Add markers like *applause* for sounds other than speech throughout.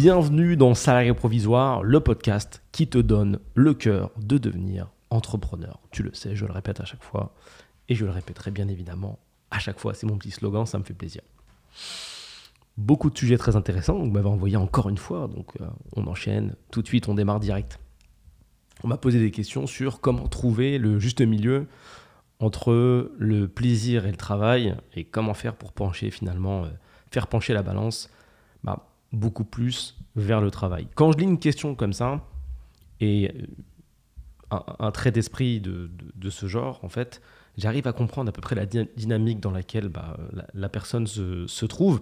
Bienvenue dans Salarié Provisoire, le podcast qui te donne le cœur de devenir entrepreneur. Tu le sais, je le répète à chaque fois et je le répéterai bien évidemment à chaque fois. C'est mon petit slogan, ça me fait plaisir. Beaucoup de sujets très intéressants. Vous m'avez envoyé encore une fois, donc euh, on enchaîne. Tout de suite, on démarre direct. On m'a posé des questions sur comment trouver le juste milieu entre le plaisir et le travail et comment faire pour pencher finalement, euh, faire pencher la balance bah, beaucoup plus vers le travail. Quand je lis une question comme ça et euh, un, trait d'esprit de, ce genre, en fait, j'arrive à comprendre à peu près la dynamique dans laquelle bah, la, personne se, trouve.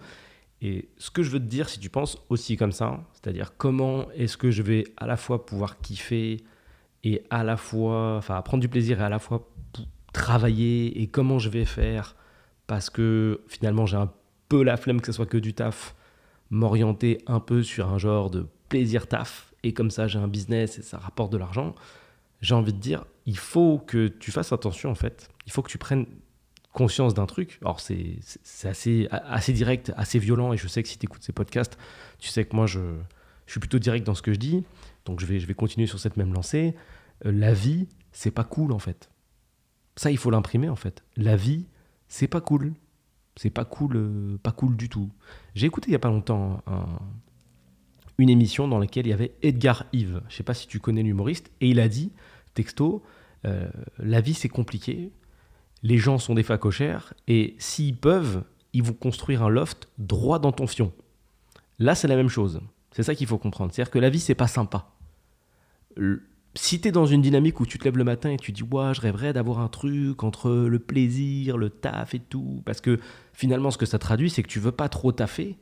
Et ce que je veux te dire, si tu penses aussi comme ça, c'est-à-dire comment est-ce que je vais à la fois pouvoir kiffer et à la fois, enfin, prendre du plaisir et à la fois travailler et comment je vais faire parce que finalement j'ai un peu la flemme que ce soit que du taf, m'orienter un peu sur un genre de plaisir taf et comme ça j'ai un business et ça rapporte de l'argent, j'ai envie de dire, il faut que tu fasses attention en fait, il faut que tu prennes conscience d'un truc. Alors c'est assez, assez direct, assez violent et je sais que si tu écoutes ces podcasts, tu sais que moi je, je suis plutôt direct dans ce que je dis, donc je vais, je vais continuer sur cette même lancée. Euh, la vie, c'est pas cool en fait. Ça, il faut l'imprimer en fait. La vie, c'est pas cool. C'est pas cool, euh, pas cool du tout. J'ai écouté il y a pas longtemps une émission dans laquelle il y avait Edgar Yves. Je sais pas si tu connais l'humoriste. Et il a dit, texto, euh, la vie c'est compliqué. Les gens sont des facochères. Et s'ils peuvent, ils vont construire un loft droit dans ton fion. Là, c'est la même chose. C'est ça qu'il faut comprendre. C'est-à-dire que la vie, c'est pas sympa si tu es dans une dynamique où tu te lèves le matin et tu dis ouais, je rêverais d'avoir un truc entre le plaisir, le taf et tout, parce que finalement ce que ça traduit c'est que tu veux pas trop taffer,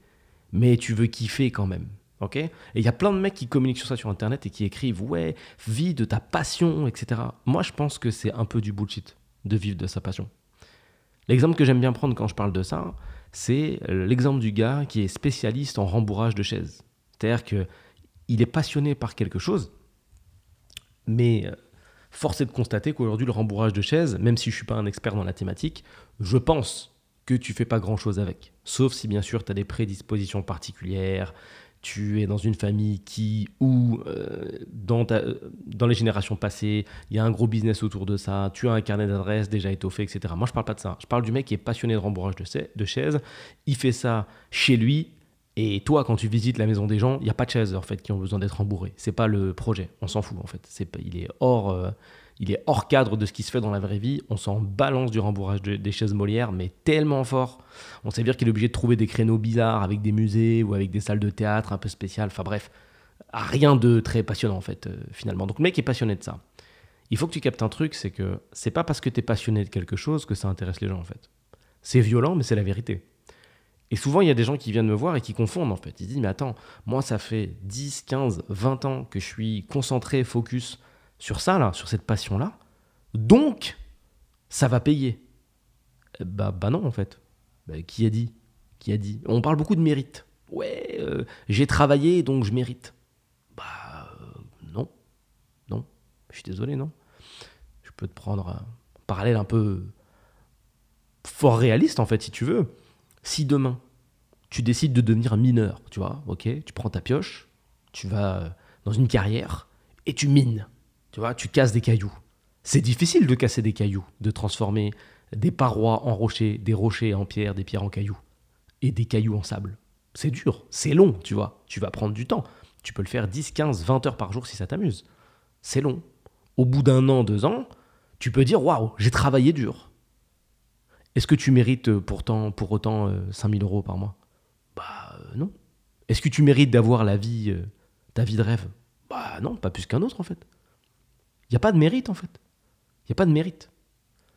mais tu veux kiffer quand même. ok? Et il y a plein de mecs qui communiquent sur ça sur internet et qui écrivent ouais, vis de ta passion, etc. Moi je pense que c'est un peu du bullshit de vivre de sa passion. L'exemple que j'aime bien prendre quand je parle de ça, c'est l'exemple du gars qui est spécialiste en rembourrage de chaises. C'est-à-dire qu'il est passionné par quelque chose, mais euh, force est de constater qu'aujourd'hui, le rembourrage de chaises, même si je ne suis pas un expert dans la thématique, je pense que tu fais pas grand-chose avec. Sauf si bien sûr tu as des prédispositions particulières, tu es dans une famille qui, ou euh, dans, euh, dans les générations passées, il y a un gros business autour de ça, tu as un carnet d'adresses déjà étoffé, etc. Moi, je parle pas de ça. Je parle du mec qui est passionné de rembourrage de, de chaises. Il fait ça chez lui, et toi, quand tu visites la maison des gens, il n'y a pas de chaises en fait qui ont besoin d'être rembourrées. C'est pas le projet. On s'en fout en fait. C'est il est hors, euh, il est hors cadre de ce qui se fait dans la vraie vie. On s'en balance du rembourrage des chaises Molière, mais tellement fort. On sait dire qu'il est obligé de trouver des créneaux bizarres avec des musées ou avec des salles de théâtre un peu spéciales. Enfin bref, rien de très passionnant en fait euh, finalement. Donc le mec est passionné de ça. Il faut que tu captes un truc, c'est que c'est pas parce que tu es passionné de quelque chose que ça intéresse les gens en fait. C'est violent, mais c'est la vérité. Et souvent, il y a des gens qui viennent me voir et qui confondent en fait. Ils disent, mais attends, moi, ça fait 10, 15, 20 ans que je suis concentré, focus sur ça, là, sur cette passion-là. Donc, ça va payer. Bah, bah non, en fait. Bah, qui a dit? Qui a dit? On parle beaucoup de mérite. Ouais, euh, j'ai travaillé, donc je mérite. Bah, euh, non. Non. Je suis désolé, non. Je peux te prendre un parallèle un peu fort réaliste, en fait, si tu veux si demain, tu décides de devenir mineur, tu vois, ok, tu prends ta pioche, tu vas euh, dans une carrière et tu mines, tu vois, tu casses des cailloux. C'est difficile de casser des cailloux, de transformer des parois en rochers, des rochers en pierre, des pierres en cailloux et des cailloux en sable. C'est dur, c'est long, tu vois, tu vas prendre du temps. Tu peux le faire 10, 15, 20 heures par jour si ça t'amuse. C'est long. Au bout d'un an, deux ans, tu peux dire waouh, j'ai travaillé dur. Est-ce que tu mérites euh, pourtant, pour autant 5000 euh, euros par mois? Bah euh, non. Est-ce que tu mérites d'avoir la vie, ta vie de rêve? Bah non, pas plus qu'un autre en fait. Il n'y a pas de mérite en fait. Il n'y a pas de mérite.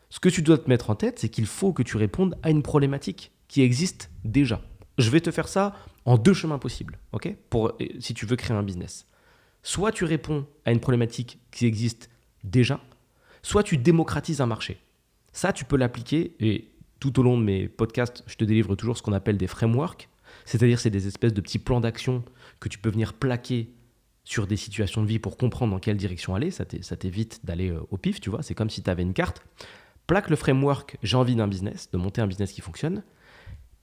Ce que tu dois te mettre en tête, c'est qu'il faut que tu répondes à une problématique qui existe déjà. Je vais te faire ça en deux chemins possibles, ok? Pour si tu veux créer un business. Soit tu réponds à une problématique qui existe déjà, soit tu démocratises un marché. Ça, tu peux l'appliquer et tout au long de mes podcasts, je te délivre toujours ce qu'on appelle des frameworks, c'est-à-dire c'est des espèces de petits plans d'action que tu peux venir plaquer sur des situations de vie pour comprendre dans quelle direction aller. Ça t'évite d'aller euh, au pif, tu vois. C'est comme si tu avais une carte. Plaque le framework, j'ai envie d'un business, de monter un business qui fonctionne.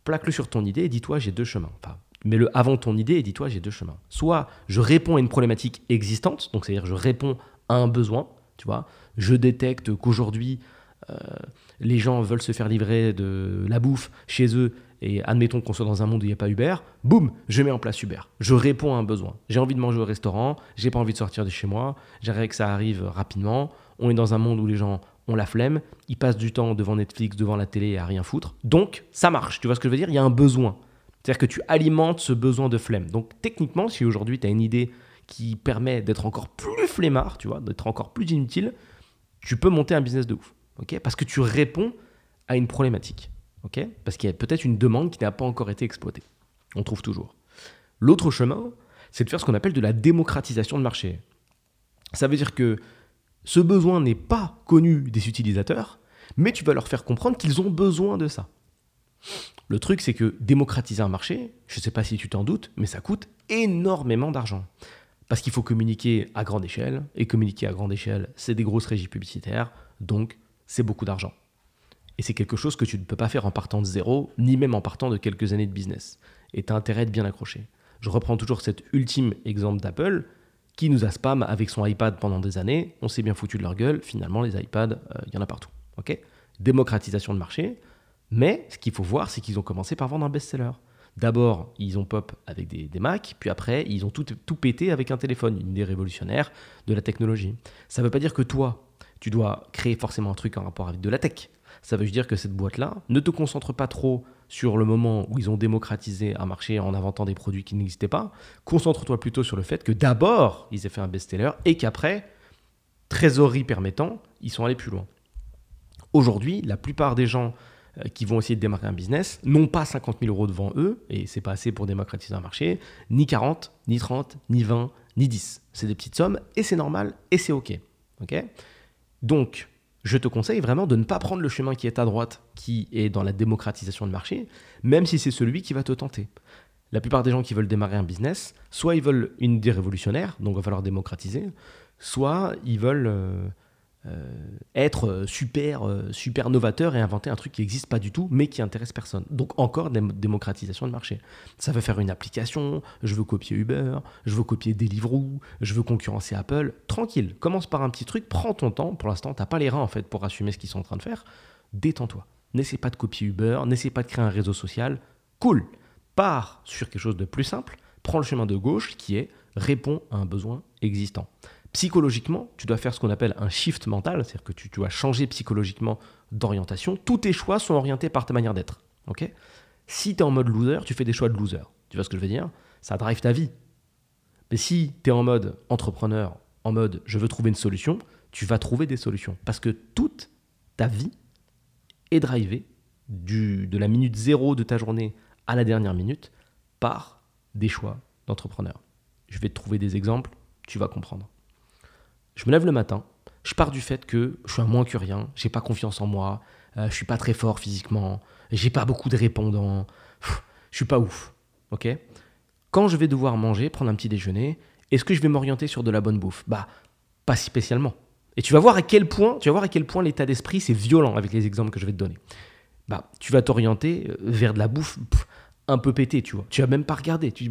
Plaque-le sur ton idée et dis-toi, j'ai deux chemins. Enfin, mets le avant ton idée et dis-toi, j'ai deux chemins. Soit je réponds à une problématique existante, donc c'est-à-dire je réponds à un besoin, tu vois. Je détecte qu'aujourd'hui, les gens veulent se faire livrer de la bouffe chez eux et admettons qu'on soit dans un monde où il n'y a pas Uber, boum, je mets en place Uber. Je réponds à un besoin. J'ai envie de manger au restaurant, j'ai pas envie de sortir de chez moi, j'aimerais que ça arrive rapidement. On est dans un monde où les gens ont la flemme, ils passent du temps devant Netflix, devant la télé à rien foutre. Donc, ça marche. Tu vois ce que je veux dire? Il y a un besoin. C'est-à-dire que tu alimentes ce besoin de flemme. Donc, techniquement, si aujourd'hui tu as une idée qui permet d'être encore plus flemmard, tu vois, d'être encore plus inutile, tu peux monter un business de ouf. Ok Parce que tu réponds à une problématique. ok Parce qu'il y a peut-être une demande qui n'a pas encore été exploitée. On trouve toujours. L'autre chemin, c'est de faire ce qu'on appelle de la démocratisation de marché. Ça veut dire que ce besoin n'est pas connu des utilisateurs, mais tu vas leur faire comprendre qu'ils ont besoin de ça. Le truc, c'est que démocratiser un marché, je ne sais pas si tu t'en doutes, mais ça coûte énormément d'argent. Parce qu'il faut communiquer à grande échelle, et communiquer à grande échelle, c'est des grosses régies publicitaires, donc c'est beaucoup d'argent. Et c'est quelque chose que tu ne peux pas faire en partant de zéro, ni même en partant de quelques années de business. Et tu as intérêt de bien accrocher. Je reprends toujours cet ultime exemple d'Apple, qui nous a spam avec son iPad pendant des années. On s'est bien foutu de leur gueule. Finalement, les iPads, euh, il y en a partout. ok? Démocratisation de marché. Mais ce qu'il faut voir, c'est qu'ils ont commencé par vendre un best-seller. D'abord, ils ont pop avec des, des Mac, puis après, ils ont tout, tout pété avec un téléphone, une idée révolutionnaire de la technologie. Ça ne veut pas dire que toi, tu dois créer forcément un truc en rapport avec de la tech. Ça veut dire que cette boîte-là, ne te concentre pas trop sur le moment où ils ont démocratisé un marché en inventant des produits qui n'existaient pas. Concentre-toi plutôt sur le fait que d'abord, ils aient fait un best-seller et qu'après, trésorerie permettant, ils sont allés plus loin. Aujourd'hui, la plupart des gens euh, qui vont essayer de démarrer un business n'ont pas 50 000 euros devant eux, et c'est pas assez pour démocratiser un marché, ni 40, ni 30, ni 20, ni 10. C'est des petites sommes, et c'est normal, et c'est OK. ok? Donc, je te conseille vraiment de ne pas prendre le chemin qui est à droite, qui est dans la démocratisation de marché, même si c'est celui qui va te tenter. La plupart des gens qui veulent démarrer un business, soit ils veulent une idée révolutionnaire, donc il va falloir démocratiser, soit ils veulent euh, être super, euh, super novateur et inventer un truc qui n'existe pas du tout, mais qui intéresse personne. Donc encore démocratisation de marché. Ça veut faire une application, je veux copier Uber, je veux copier Deliveroo, je veux concurrencer Apple. Tranquille, commence par un petit truc, prends ton temps. Pour l'instant, t'as pas les reins en fait pour assumer ce qu'ils sont en train de faire. Détends-toi. N'essaie pas de copier Uber, n'essaie pas de créer un réseau social. Cool. Pars sur quelque chose de plus simple. Prends le chemin de gauche qui est répond à un besoin existant psychologiquement, tu dois faire ce qu'on appelle un shift mental, c'est-à-dire que tu, dois changer psychologiquement d'orientation. Tous tes choix sont orientés par ta manière d'être. si tu es en mode loser, tu fais des choix de loser. Tu vois ce que je veux dire? Ça drive ta vie. Mais si tu es en mode entrepreneur, en mode je veux trouver une solution, tu vas trouver des solutions. Parce que toute ta vie est drivée du, de la minute zéro de ta journée à la dernière minute par des choix d'entrepreneur. Je vais te trouver des exemples, tu vas comprendre. Je me lève le matin, je pars du fait que je suis un moins que rien, j'ai pas confiance en moi, euh, je suis pas très fort physiquement, j'ai pas beaucoup de répondants, je suis pas ouf. Ok? Quand je vais devoir manger, prendre un petit déjeuner, est-ce que je vais m'orienter sur de la bonne bouffe? Bah, pas si spécialement. Et tu vas voir à quel point, tu vas voir à quel point l'état d'esprit c'est violent avec les exemples que je vais te donner. Bah, tu vas t'orienter euh, vers de la bouffe un peu pétée, tu vois. Tu vas même pas regarder. Tu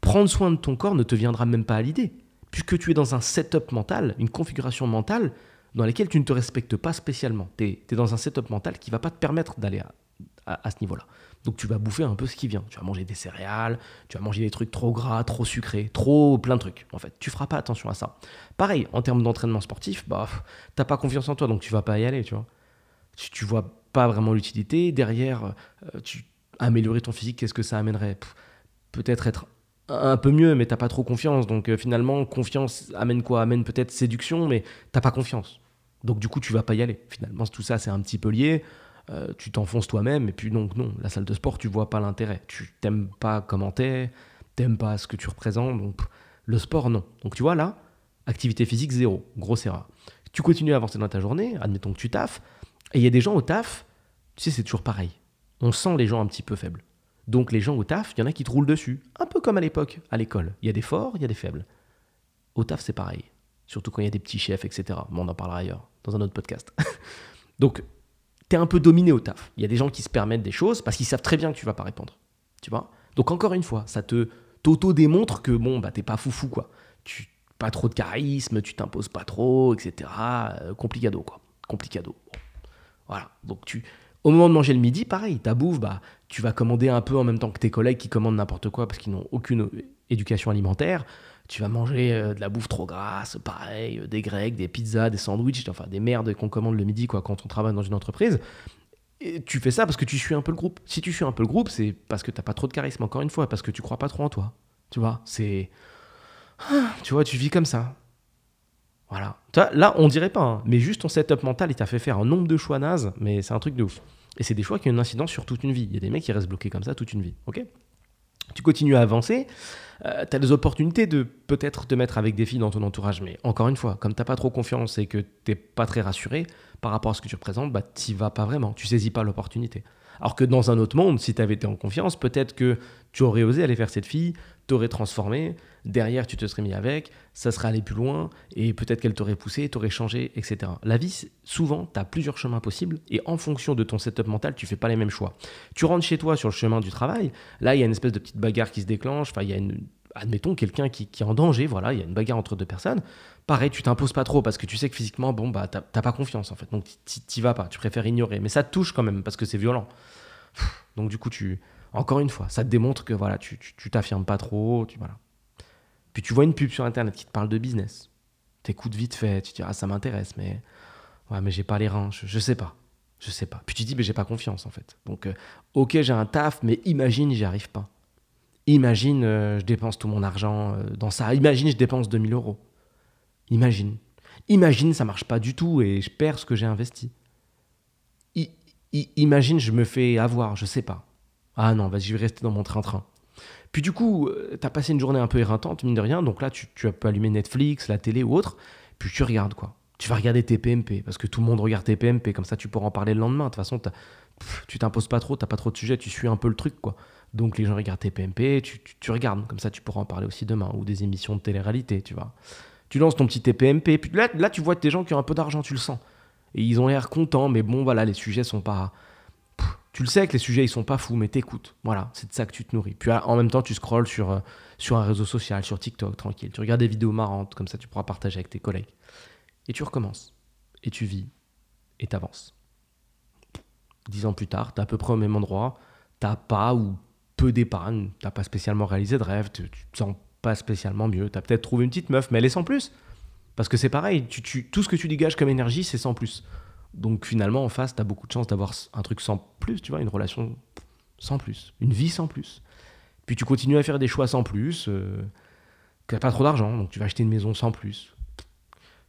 prendre soin de ton corps ne te viendra même pas à l'idée puisque tu es dans un setup mental, une configuration mentale dans laquelle tu ne te respectes pas spécialement. Tu es, dans un setup mental qui va pas te permettre d'aller à, ce niveau-là. Donc tu vas bouffer un peu ce qui vient. Tu vas manger des céréales, tu vas manger des trucs trop gras, trop sucrés, trop plein de trucs. En fait, tu feras pas attention à ça. Pareil, en termes d'entraînement sportif, bah, t'as pas confiance en toi, donc tu vas pas y aller, tu vois. Tu, tu vois pas vraiment l'utilité. Derrière, euh, tu améliorer ton physique, qu'est-ce que ça amènerait? Peut-être être un peu mieux, mais t'as pas trop confiance. Donc euh, finalement, confiance amène quoi? Amène peut-être séduction, mais t'as pas confiance. Donc du coup, tu vas pas y aller. Finalement, tout ça, c'est un petit peu lié. Euh, tu t'enfonces toi-même, et puis donc non, la salle de sport, tu vois pas l'intérêt. Tu t'aimes pas comment t'es, t'aimes pas ce que tu représentes, donc le sport, non. Donc tu vois là, activité physique, zéro, grosse erreur. Tu continues à avancer dans ta journée, admettons que tu taffes, et il y a des gens au taf, tu sais, c'est toujours pareil. On sent les gens un petit peu faibles. Donc les gens au taf, il y en a qui te roulent dessus. Un peu comme à l'époque, à l'école. Il y a des forts, il y a des faibles. Au taf, c'est pareil. Surtout quand il y a des petits chefs, etc. Mais on en parlera ailleurs, dans un autre podcast. *laughs* Donc, tu es un peu dominé au taf. Il y a des gens qui se permettent des choses parce qu'ils savent très bien que tu vas pas répondre. Tu vois? Donc encore une fois, ça te t'auto-démontre que bon, bah t'es pas foufou, quoi. Tu pas trop de charisme, tu t'imposes pas trop, etc. Euh, complicado, quoi. Complicado. Voilà. Donc tu, au moment de manger le midi, pareil, ta bouffe, bah, tu vas commander un peu en même temps que tes collègues qui commandent n'importe quoi parce qu'ils n'ont aucune éducation alimentaire. Tu vas manger euh, de la bouffe trop grasse, pareil, euh, des grecs, des pizzas, des sandwichs, enfin des merdes qu'on commande le midi quoi quand on travaille dans une entreprise. Et tu fais ça parce que tu suis un peu le groupe. Si tu suis un peu le groupe, c'est parce que t'as pas trop de charisme, encore une fois, parce que tu crois pas trop en toi. Tu vois, c'est. *sighs* Tu vois, tu vis comme ça. Voilà. Là, on dirait pas, hein, mais juste ton setup mental, il t'a fait faire un nombre de choix nazes, mais c'est un truc de ouf. Et c'est des choix qui ont une incidence sur toute une vie. Il y a des mecs qui restent bloqués comme ça toute une vie. Ok? Tu continues à avancer. Euh, tu as des opportunités de peut-être te mettre avec des filles dans ton entourage. Mais encore une fois, comme tu pas trop confiance et que tu pas très rassuré par rapport à ce que tu représentes, bah, tu vas pas vraiment. Tu saisis pas l'opportunité. Alors que dans un autre monde, si tu avais été en confiance, peut-être que tu aurais osé aller faire cette fille, t'aurais transformé, derrière tu te serais mis avec, ça serait allé plus loin, et peut-être qu'elle t'aurait poussé, t'aurais changé, etc. La vie, souvent, tu as plusieurs chemins possibles, et en fonction de ton setup mental, tu fais pas les mêmes choix. Tu rentres chez toi sur le chemin du travail, là il y a une espèce de petite bagarre qui se déclenche, enfin il y a une, admettons quelqu'un qui, qui, est en danger, voilà, il y a une bagarre entre deux personnes, pareil, tu t'imposes pas trop parce que tu sais que physiquement, bon, bah, t'as pas confiance en fait. Donc, t'y vas pas, tu préfères ignorer. Mais ça te touche quand même parce que c'est violent. Donc, du coup, tu. Encore une fois, ça te démontre que voilà, tu t'affirmes pas trop. Tu, voilà. Puis tu vois une pub sur internet qui te parle de business. T'écoutes vite fait, tu te dis, ah, ça m'intéresse, mais. Ouais, mais j'ai pas les reins, je, sais pas. Je sais pas. Puis tu dis, mais j'ai pas confiance en fait. Donc, euh, ok, j'ai un taf, mais imagine, j'y arrive pas. Imagine, euh, je dépense tout mon argent euh, dans ça. Imagine, je dépense 2000 euros. Imagine. Imagine, ça marche pas du tout et je perds ce que j'ai investi. imagine, je me fais avoir, je sais pas. Ah non, vas-y, je vais rester dans mon train-train. Puis du coup, euh, tu as passé une journée un peu éreintante, mine de rien, donc là, tu, tu peux allumer Netflix, la télé ou autre, puis tu regardes quoi. Tu vas regarder tes PMP, parce que tout le monde regarde tes PMP, comme ça tu pourras en parler le lendemain. De toute façon, tu t'imposes pas trop, t'as pas trop de sujets, tu suis un peu le truc quoi. Donc les gens regardent tes PMP, tu, tu regardes, comme ça tu pourras en parler aussi demain, ou des émissions de télé-réalité, tu vois tu lances ton petit TPMP, puis là, là tu vois des gens qui ont un peu d'argent, tu le sens. Et ils ont l'air contents, mais bon, voilà, les sujets sont pas. Tu le sais que les sujets, ils sont pas fous, mais t'écoutes. Voilà, c'est de ça que tu te nourris. Puis en même temps, tu scrolles sur, euh, sur un réseau social, sur TikTok, tranquille. Tu regardes des vidéos marrantes, comme ça, tu pourras partager avec tes collègues. Et tu recommences. Et tu vis. Et t'avances. Dix ans plus tard, t'es à peu près au même endroit. T'as pas ou peu d'épargne. T'as pas spécialement réalisé de rêve. Tu, tu te sens pas spécialement mieux. Tu as peut-être trouvé une petite meuf, mais elle est sans plus. Parce que c'est pareil, tu, tout ce que tu dégages comme énergie, c'est sans plus. Donc finalement, en face, tu as beaucoup de chance d'avoir un truc sans plus, tu vois, une relation sans plus, une vie sans plus. Puis tu continues à faire des choix sans plus, euh, tu pas trop d'argent, donc tu vas acheter une maison sans plus.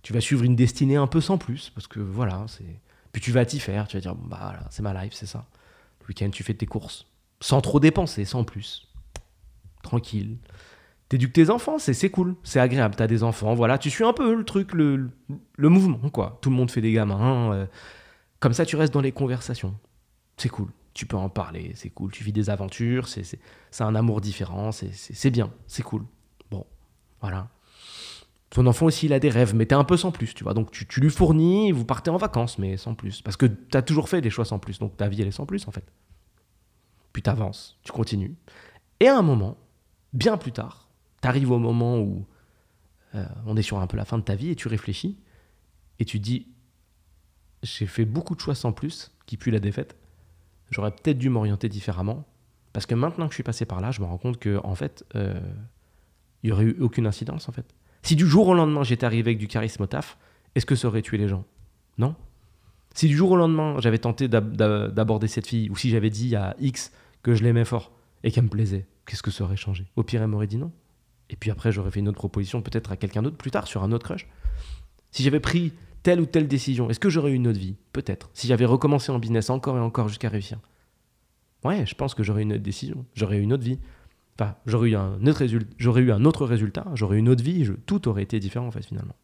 Tu vas suivre une destinée un peu sans plus, parce que voilà, c'est. Puis tu vas t'y faire, tu vas dire, bah voilà, c'est ma life, c'est ça. Le week-end, tu fais tes courses, sans trop dépenser, sans plus. Tranquille t'éduques tes enfants, c'est cool, c'est agréable, t'as des enfants, voilà, tu suis un peu le truc, le, le mouvement, quoi. Tout le monde fait des gamins, euh, comme ça tu restes dans les conversations. C'est cool, tu peux en parler, c'est cool, tu vis des aventures, c'est un amour différent, c'est bien, c'est cool. Bon, voilà. Ton enfant aussi, il a des rêves, mais t'es un peu sans plus, tu vois. Donc tu, tu lui fournis, vous partez en vacances, mais sans plus. Parce que t'as toujours fait des choix sans plus, donc ta vie, elle est sans plus, en fait. Puis t'avances, tu continues. Et à un moment, bien plus tard, t'arrives au moment où euh, on est sur un peu la fin de ta vie et tu réfléchis et tu dis j'ai fait beaucoup de choix sans plus qui puent la défaite. J'aurais peut-être dû m'orienter différemment parce que maintenant que je suis passé par là, je me rends compte que en fait, euh, il n'y aurait eu aucune incidence en fait. Si du jour au lendemain j'étais arrivé avec du charisme au taf, est-ce que ça aurait tué les gens? Non. Si du jour au lendemain j'avais tenté d'aborder cette fille ou si j'avais dit à X que je l'aimais fort et qu'elle me plaisait, qu'est-ce que ça aurait changé? Au pire, elle m'aurait dit non. Et puis après, j'aurais fait une autre proposition peut-être à quelqu'un d'autre plus tard sur un autre crush. Si j'avais pris telle ou telle décision, est-ce que j'aurais eu une autre vie? Peut-être. Si j'avais recommencé en business encore et encore jusqu'à réussir. Ouais, je pense que j'aurais eu une autre décision. J'aurais eu une autre vie. Enfin, j'aurais eu un autre, résultat, j'aurais eu un autre résultat, j'aurais une autre vie, tout aurait été différent en fait finalement.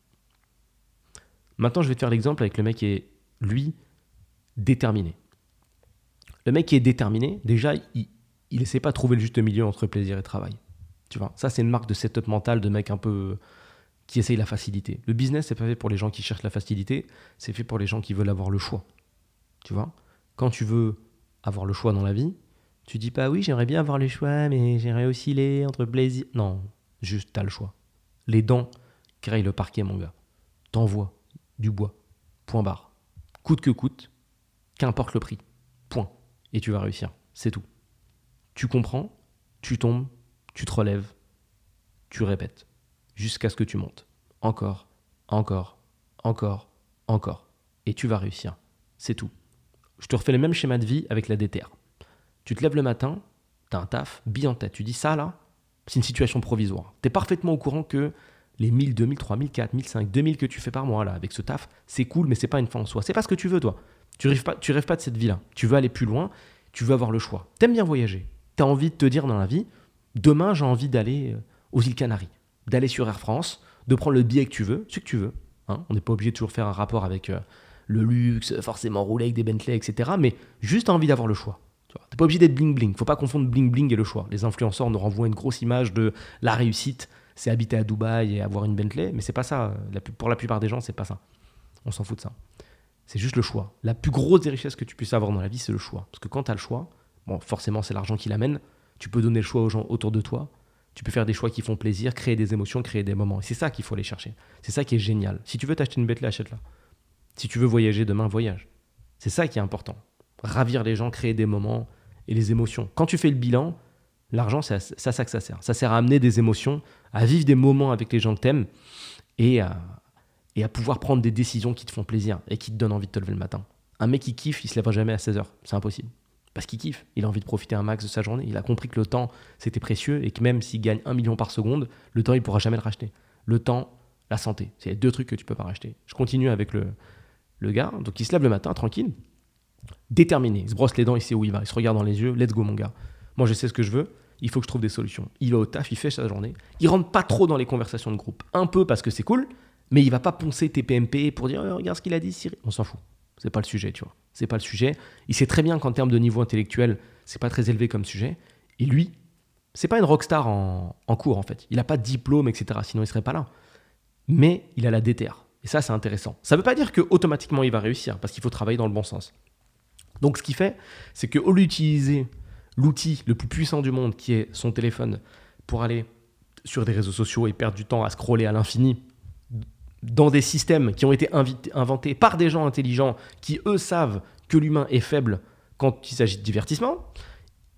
Maintenant, je vais te faire l'exemple avec le mec qui est, lui, déterminé. Le mec qui est déterminé, déjà, il essaie pas de trouver le juste milieu entre plaisir et travail. Tu vois, ça c'est une marque de setup mental de mec un peu qui essaye la facilité. Le business c'est pas fait pour les gens qui cherchent la facilité, c'est fait pour les gens qui veulent avoir le choix. Tu vois, quand tu veux avoir le choix dans la vie, Tu dis pas oui, j'aimerais bien avoir le choix, mais j'aimerais osciller entre plaisir. Non, juste t'as le choix. Les dents créent le parquet, mon gars. T'envoies du bois. Point barre. Coûte que coûte, qu'importe le prix. Point. Et tu vas réussir. C'est tout. Tu comprends, tu tombes, tu te relèves, tu répètes. Jusqu'à ce que tu montes. Encore, encore, encore, encore. Et tu vas réussir. C'est tout. Je te refais le même schéma de vie avec la DTR. Tu te lèves le matin, tu as un taf, bille en tête. Tu dis ça là, c'est une situation provisoire. Tu es parfaitement au courant que les 1000, 2000, 3000, 4000, 5000, 2000 que tu fais par mois là avec ce taf, c'est cool, mais c'est pas une fin en soi. C'est pas ce que tu veux toi. Tu rêves pas, tu rêves pas de cette vie-là. Tu veux aller plus loin, tu veux avoir le choix. T'aimes bien voyager. Tu as envie de te dire dans la vie, demain j'ai envie d'aller euh, aux îles Canaries, d'aller sur Air France, de prendre le billet que tu veux, ce que tu veux. Hein. On n'est pas obligé de toujours faire un rapport avec euh, le luxe, forcément rouler avec des Bentley, etc. Mais juste envie d'avoir le choix. Tu n'es pas obligé d'être bling bling. Faut pas confondre bling bling et le choix. Les influenceurs nous renvoient une grosse image de la réussite, c'est habiter à Dubaï et avoir une Bentley, mais c'est pas ça. Pour la plupart des gens, c'est pas ça. On s'en fout de ça. C'est juste le choix. La plus grosse des richesses que tu puisses avoir dans la vie, c'est le choix. Parce que quand tu as le choix, bon, forcément, c'est l'argent qui l'amène. Tu peux donner le choix aux gens autour de toi. Tu peux faire des choix qui font plaisir, créer des émotions, créer des moments. C'est ça qu'il faut aller chercher. C'est ça qui est génial. Si tu veux t'acheter une Bentley, achète-la. Si tu veux voyager demain, voyage. C'est ça qui est important. Ravir les gens, créer des moments et les émotions. Quand tu fais le bilan, l'argent, c'est ça, ça que ça sert. Ça sert à amener des émotions, à vivre des moments avec les gens que t'aimes et à, et à pouvoir prendre des décisions qui te font plaisir et qui te donnent envie de te lever le matin. Un mec qui kiffe, il se lèvera jamais à 16h. C'est impossible. Parce qu'il kiffe. Il a envie de profiter un max de sa journée. Il a compris que le temps, c'était précieux et que même s'il gagne un million par seconde, le temps, il pourra jamais le racheter. Le temps, la santé. C'est les deux trucs que tu peux pas racheter. Je continue avec le, le gars. Donc il se lève le matin, tranquille, déterminé. Il se brosse les dents, il sait où il va. Il se regarde dans les yeux. Let's go, mon gars. Moi, je sais ce que je veux. Il faut que je trouve des solutions. Il va au taf, il fait sa journée. Il rentre pas trop dans les conversations de groupe. Un peu parce que c'est cool, mais il va pas poncer TPMP pour dire oh, regarde ce qu'il a dit, Cyril. On s'en fout. C'est pas le sujet, tu vois. C'est pas le sujet. Il sait très bien qu'en termes de niveau intellectuel, c'est pas très élevé comme sujet. Et lui, c'est pas une rockstar en, en cours en fait. Il a pas de diplôme, etc. Sinon il serait pas là. Mais il a la DTR. Et ça, c'est intéressant. Ça veut pas dire que automatiquement il va réussir, parce qu'il faut travailler dans le bon sens. Donc ce qu'il fait, c'est qu'au lieu d'utiliser l'outil le plus puissant du monde, qui est son téléphone, pour aller sur des réseaux sociaux et perdre du temps à scroller à l'infini, dans des systèmes qui ont été inventés par des gens intelligents qui, eux, savent que l'humain est faible quand il s'agit de divertissement,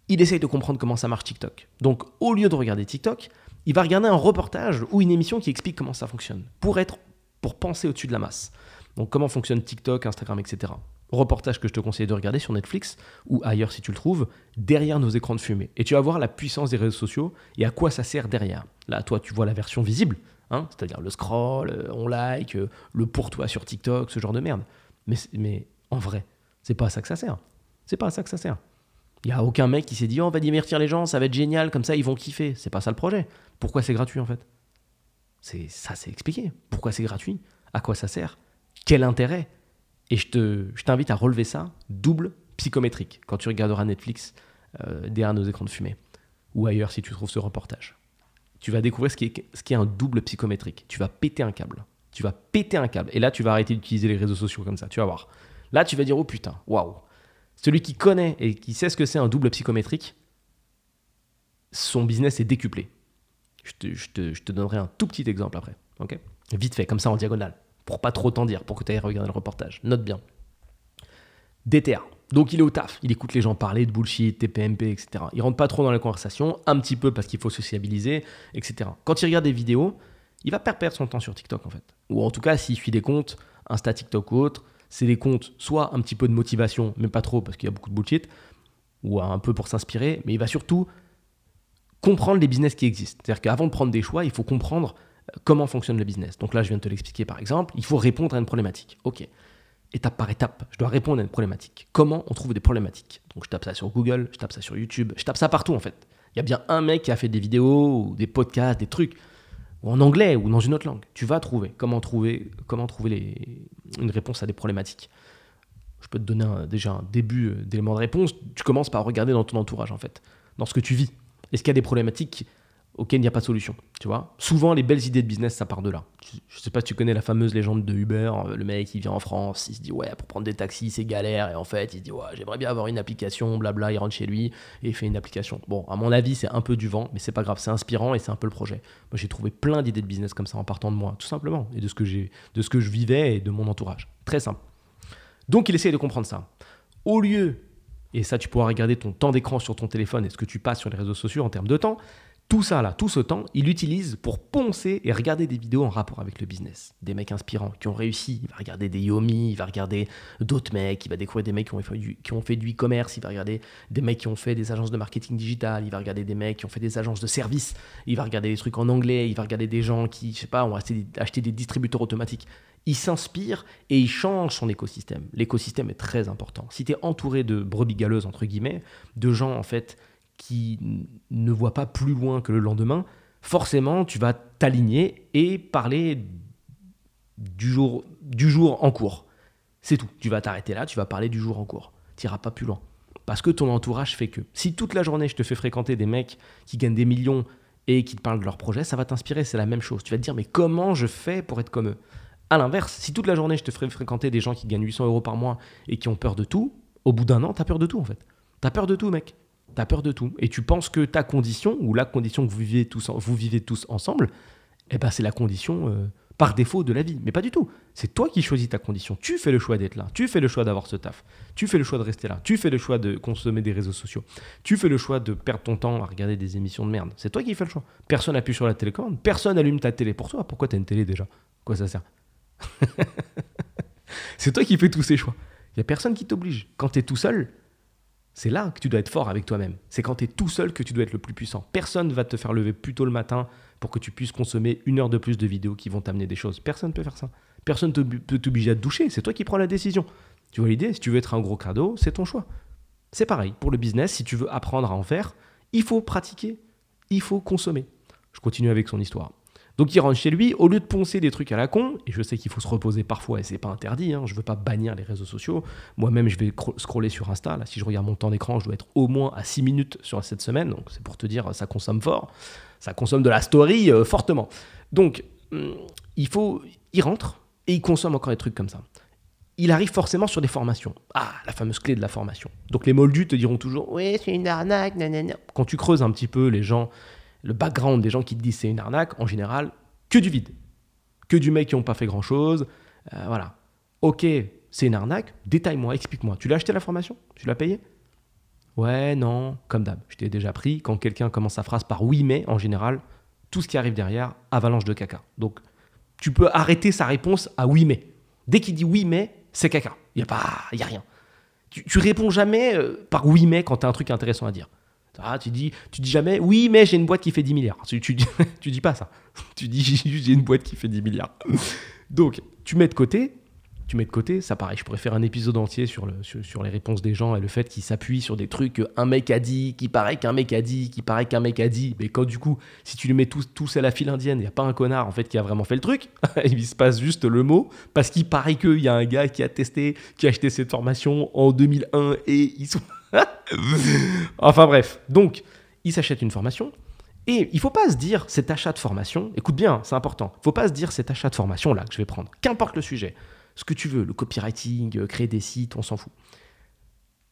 il essaye de comprendre comment ça marche TikTok. Donc, au lieu de regarder TikTok, il va regarder un reportage ou une émission qui explique comment ça fonctionne, pour être, pour penser au-dessus de la masse. Donc, comment fonctionne TikTok, Instagram, etc. Reportage que je te conseille de regarder sur Netflix ou ailleurs si tu le trouves, derrière nos écrans de fumée. Et tu vas voir la puissance des réseaux sociaux et à quoi ça sert derrière. Là, toi, tu vois la version visible, Hein, c'est-à-dire le scroll, euh, on like, euh, le pour toi sur TikTok, ce genre de merde. Mais, en vrai, c'est pas à ça que ça sert. C'est pas à ça que ça sert. Il y a aucun mec qui s'est dit oh, on va divertir les gens, ça va être génial, comme ça ils vont kiffer. C'est pas ça le projet. Pourquoi c'est gratuit en fait? C'est ça, c'est expliqué. Pourquoi c'est gratuit? À quoi ça sert? Quel intérêt? Et je t'invite à relever ça double psychométrique quand tu regarderas Netflix euh, derrière nos écrans de fumée ou ailleurs si tu trouves ce reportage tu vas découvrir ce qui, est, un double psychométrique. Tu vas péter un câble. Tu vas péter un câble. Et là, tu vas arrêter d'utiliser les réseaux sociaux comme ça. Tu vas voir. Là, tu vas dire, oh putain, waouh. Celui qui connaît et qui sait ce que c'est un double psychométrique, son business est décuplé. Je te donnerai un tout petit exemple après. ok? Vite fait, comme ça en diagonale. Pour pas trop t'en dire, pour que tu ailles regarder le reportage. Note bien. DTA. Donc il est au taf, il écoute les gens parler de bullshit, TPMP, etc. Il rentre pas trop dans la conversation, un petit peu parce qu'il faut sociabiliser, etc. Quand il regarde des vidéos, il va perdre son temps sur TikTok en fait. Ou en tout cas, s'il suit des comptes, Insta, TikTok ou autre, c'est des comptes soit un petit peu de motivation, mais pas trop parce qu'il y a beaucoup de bullshit, ou un peu pour s'inspirer, mais il va surtout comprendre les business qui existent. C'est-à-dire qu'avant de prendre des choix, il faut comprendre euh, comment fonctionne le business. Donc là, je viens de te l'expliquer par exemple, il faut répondre à une problématique. Ok étape par étape, je dois répondre à une problématique. Comment on trouve des problématiques? Donc je tape ça sur Google, je tape ça sur YouTube, je tape ça partout en fait. Il y a bien un mec qui a fait des vidéos ou des podcasts, des trucs, ou en anglais ou dans une autre langue. Tu vas trouver comment trouver, comment trouver les, une réponse à des problématiques? Je peux te donner déjà un début euh, d'élément de réponse. Tu commences par regarder dans ton entourage en fait, dans ce que tu vis. Est-ce qu'il y a des problématiques auquel il n'y a pas de solution. Tu vois Souvent, les belles idées de business, ça part de là. Je sais pas si tu connais la fameuse légende de Uber. Euh, le mec, il vient en France, il se dit, ouais, pour prendre des taxis, c'est galère. Et en fait, il se dit, ouais, j'aimerais bien avoir une application, blabla. Il rentre chez lui et il fait une application. Bon, à mon avis, c'est un peu du vent, mais c'est pas grave, c'est inspirant et c'est un peu le projet. Moi, j'ai trouvé plein d'idées de business comme ça en partant de moi, tout simplement, et de ce que, j'ai, de ce que je vivais et de mon entourage. Très simple. Donc, il essaye de comprendre ça. Au lieu et ça, tu pourras regarder ton temps d'écran sur ton téléphone et ce que tu passes sur les réseaux sociaux en termes de temps. Tout ça, là, tout ce temps, il l'utilise pour poncer et regarder des vidéos en rapport avec le business. Des mecs inspirants qui ont réussi. Il va regarder des Yomi, il va regarder d'autres mecs, il va découvrir des mecs qui ont fait du, e-commerce, il va regarder des mecs qui ont fait des agences de marketing digital, il va regarder des mecs qui ont fait des agences de services, il va regarder des trucs en anglais, il va regarder des gens qui, je sais pas, ont acheté, des distributeurs automatiques. Il s'inspire et il change son écosystème. L'écosystème est très important. Si tu es entouré de brebis galeuses, entre guillemets, de gens, en fait, qui ne voit pas plus loin que le lendemain, forcément, tu vas t'aligner et parler du jour, du jour en cours. C'est tout. Tu vas t'arrêter là, tu vas parler du jour en cours. Tu n'iras pas plus loin. Parce que ton entourage fait que. Si toute la journée, je te fais fréquenter des mecs qui gagnent des millions et qui te parlent de leur projet, ça va t'inspirer, c'est la même chose. Tu vas te dire, mais comment je fais pour être comme eux? À l'inverse, si toute la journée, je te ferais fréquenter des gens qui gagnent 800 euros par mois et qui ont peur de tout, au bout d'un an, tu as peur de tout en fait. Tu as peur de tout, mec tu as peur de tout. Et tu penses que ta condition, ou la condition que vous vivez tous, vous vivez tous ensemble, eh ben c'est la condition euh, par défaut de la vie. Mais pas du tout. C'est toi qui choisis ta condition. Tu fais le choix d'être là. Tu fais le choix d'avoir ce taf. Tu fais le choix de rester là. Tu fais le choix de consommer des réseaux sociaux. Tu fais le choix de perdre ton temps à regarder des émissions de merde. C'est toi qui fais le choix. Personne appuie sur la télécommande. Personne allume ta télé pour toi. Pourquoi tu as une télé déjà? Quoi ça sert? *laughs* C'est toi qui fais tous ces choix. Il n'y a personne qui t'oblige. Quand tu es tout seul, c'est là que tu dois être fort avec toi-même. C'est quand tu es tout seul que tu dois être le plus puissant. Personne va te faire lever plus tôt le matin pour que tu puisses consommer une heure de plus de vidéos qui vont t'amener des choses. Personne ne peut faire ça. Personne ne peut t'obliger à te doucher. C'est toi qui prends la décision. Tu vois l'idée? Si tu veux être un gros cadeau, c'est ton choix. C'est pareil. Pour le business, si tu veux apprendre à en faire, il faut pratiquer. Il faut consommer. Je continue avec son histoire. Donc il rentre chez lui, au lieu de poncer des trucs à la con, et je sais qu'il faut se reposer parfois et c'est pas interdit, hein, je veux pas bannir les réseaux sociaux. Moi-même, je vais scroller sur Insta. Là, si je regarde mon temps d'écran, je dois être au moins à 6 minutes sur cette semaine. Donc c'est pour te dire, ça consomme fort. Ça consomme de la story euh, fortement. Donc hum, il faut, il rentre et il consomme encore des trucs comme ça. Il arrive forcément sur des formations. Ah, la fameuse clé de la formation. Donc les moldus te diront toujours, oui, c'est une arnaque, nanana. Quand tu creuses un petit peu les gens le background des gens qui te disent c'est une arnaque, en général, que du vide. Que du mec qui n'ont pas fait grand chose. Euh, voilà. Ok, c'est une arnaque, détaille-moi, explique-moi. Tu l'as acheté la formation? Tu l'as payé? Ouais, non, comme d'hab. Je t'ai déjà pris. Quand quelqu'un commence sa phrase par oui, mais, en général, tout ce qui arrive derrière, avalanche de caca. Donc, tu peux arrêter sa réponse à oui, mais. Dès qu'il dit oui, mais, c'est caca. Il n'y a, pas, y a rien. Tu, tu réponds jamais euh, par oui, mais quand tu as un truc intéressant à dire. Ah, tu dis, tu dis jamais, oui, mais j'ai une boîte qui fait 10 milliards. *laughs* Tu, dis pas ça. Tu dis *laughs* j'ai une boîte qui fait 10 milliards. Donc, tu mets de côté, tu mets de côté, ça pareil, je pourrais faire un épisode entier sur, le, sur, les réponses des gens et le fait qu'ils s'appuient sur des trucs qu'un mec a dit, qui paraît qu'un mec a dit, qui paraît qu'un mec a dit. Mais quand du coup, si tu les mets tous, tous à la file indienne, il n'y a pas un connard en fait qui a vraiment fait le truc, *laughs* il se passe juste le mot, parce qu'il paraît qu'il y a un gars qui a testé, qui a acheté cette formation en 2001 et ils sont. *laughs* enfin bref, donc il s'achète une formation. Et il faut pas se dire cet achat de formation, écoute bien, c'est important, il faut pas se dire cet achat de formation là que je vais prendre, qu'importe le sujet, ce que tu veux, le copywriting, euh, créer des sites, on s'en fout.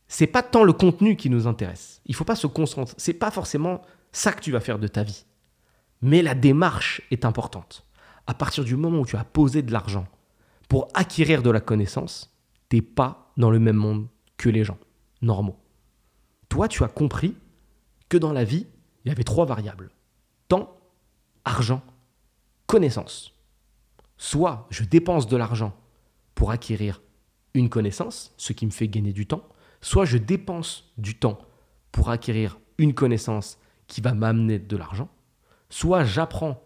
C'est pas tant le contenu qui nous intéresse. Il faut pas se concentrer. C'est pas forcément ça que tu vas faire de ta vie. Mais la démarche est importante. À partir du moment où tu as posé de l'argent pour acquérir de la connaissance, t'es pas dans le même monde que les gens normaux. Toi, tu as compris que dans la vie, il y avait trois variables. Temps, argent, connaissance. Soit je dépense de l'argent pour acquérir une connaissance, ce qui me fait gagner du temps, soit je dépense du temps pour acquérir une connaissance qui va m'amener de l'argent, soit j'apprends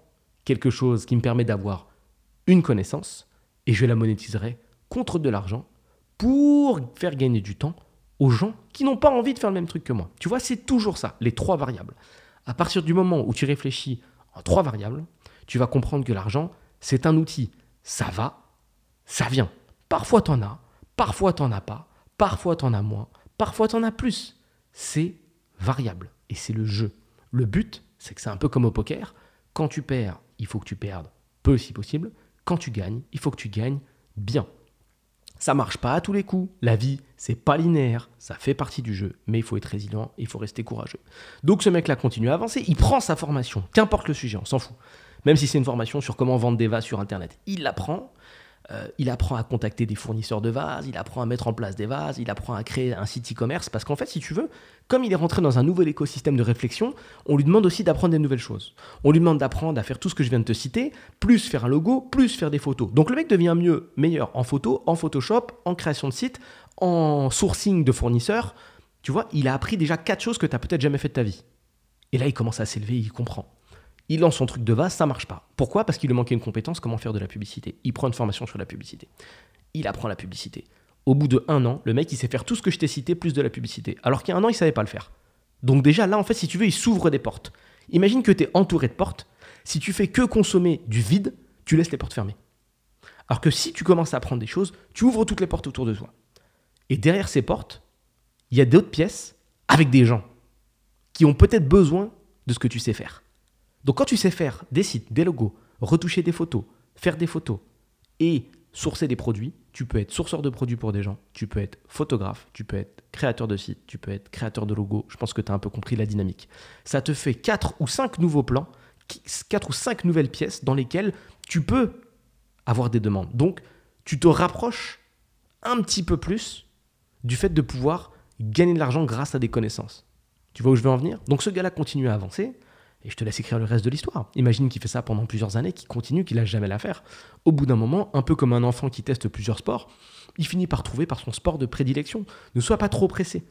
quelque chose qui me permet d'avoir une connaissance et je la monétiserai contre de l'argent pour faire gagner du temps aux gens qui n'ont pas envie de faire le même truc que moi. Tu vois, c'est toujours ça, les trois variables. À partir du moment où tu réfléchis en trois variables, tu vas comprendre que l'argent, c'est un outil. Ça va, ça vient. Parfois tu en as, parfois tu n'en as pas, parfois tu en as moins, parfois tu en as plus. C'est variable et c'est le jeu. Le but, c'est que c'est un peu comme au poker. Quand tu perds, il faut que tu perdes peu si possible. Quand tu gagnes, il faut que tu gagnes bien. Ça marche pas à tous les coups. La vie, c'est pas linéaire, ça fait partie du jeu, mais il faut être résilient, il faut rester courageux. Donc ce mec-là continue à avancer, il prend sa formation, qu'importe le sujet, on s'en fout. Même si c'est une formation sur comment vendre des vases sur internet, il la prend, euh, il apprend à contacter des fournisseurs de vases, il apprend à mettre en place des vases, il apprend à créer un site e-commerce, parce qu'en fait, si tu veux, comme il est rentré dans un nouvel écosystème de réflexion, on lui demande aussi d'apprendre des nouvelles choses. On lui demande d'apprendre à faire tout ce que je viens de te citer, plus faire un logo, plus faire des photos. Donc le mec devient mieux, meilleur en photo, en Photoshop, en création de site, en sourcing de fournisseurs. Tu vois, il a appris déjà quatre choses que tu n'as peut-être jamais fait de ta vie. Et là, il commence à s'élever, il comprend. Il lance son truc de vase, ça marche pas. Pourquoi? Parce qu'il lui manquait une compétence, comment faire de la publicité? Il prend une formation sur la publicité. Il apprend la publicité. Au bout de un an, le mec, il sait faire tout ce que je t'ai cité, plus de la publicité. Alors qu'il y a un an, il savait pas le faire. Donc déjà, là, en fait, si tu veux, il s'ouvre des portes. Imagine que tu es entouré de portes. Si tu fais que consommer du vide, tu laisses les portes fermées. Alors que si tu commences à apprendre des choses, tu ouvres toutes les portes autour de toi. Et derrière ces portes, il y a d'autres pièces avec des gens qui ont peut-être besoin de ce que tu sais faire. Donc quand tu sais faire des sites, des logos, retoucher des photos, faire des photos et sourcer des produits, tu peux être sourceur de produits pour des gens, tu peux être photographe, tu peux être créateur de sites, tu peux être créateur de logos. Je pense que tu as un peu compris la dynamique. Ça te fait 4 ou 5 nouveaux plans, 4 ou 5 nouvelles pièces dans lesquelles tu peux avoir des demandes. Donc tu te rapproches un petit peu plus du fait de pouvoir gagner de l'argent grâce à des connaissances. Tu vois où je veux en venir? Donc ce gars-là continue à avancer. Et je te laisse écrire le reste de l'histoire. Imagine qu'il fait ça pendant plusieurs années, qu'il continue, qu'il n'a jamais la faire. Au bout d'un moment, un peu comme un enfant qui teste plusieurs sports, il finit par trouver par son sport de prédilection. Ne sois pas trop pressé.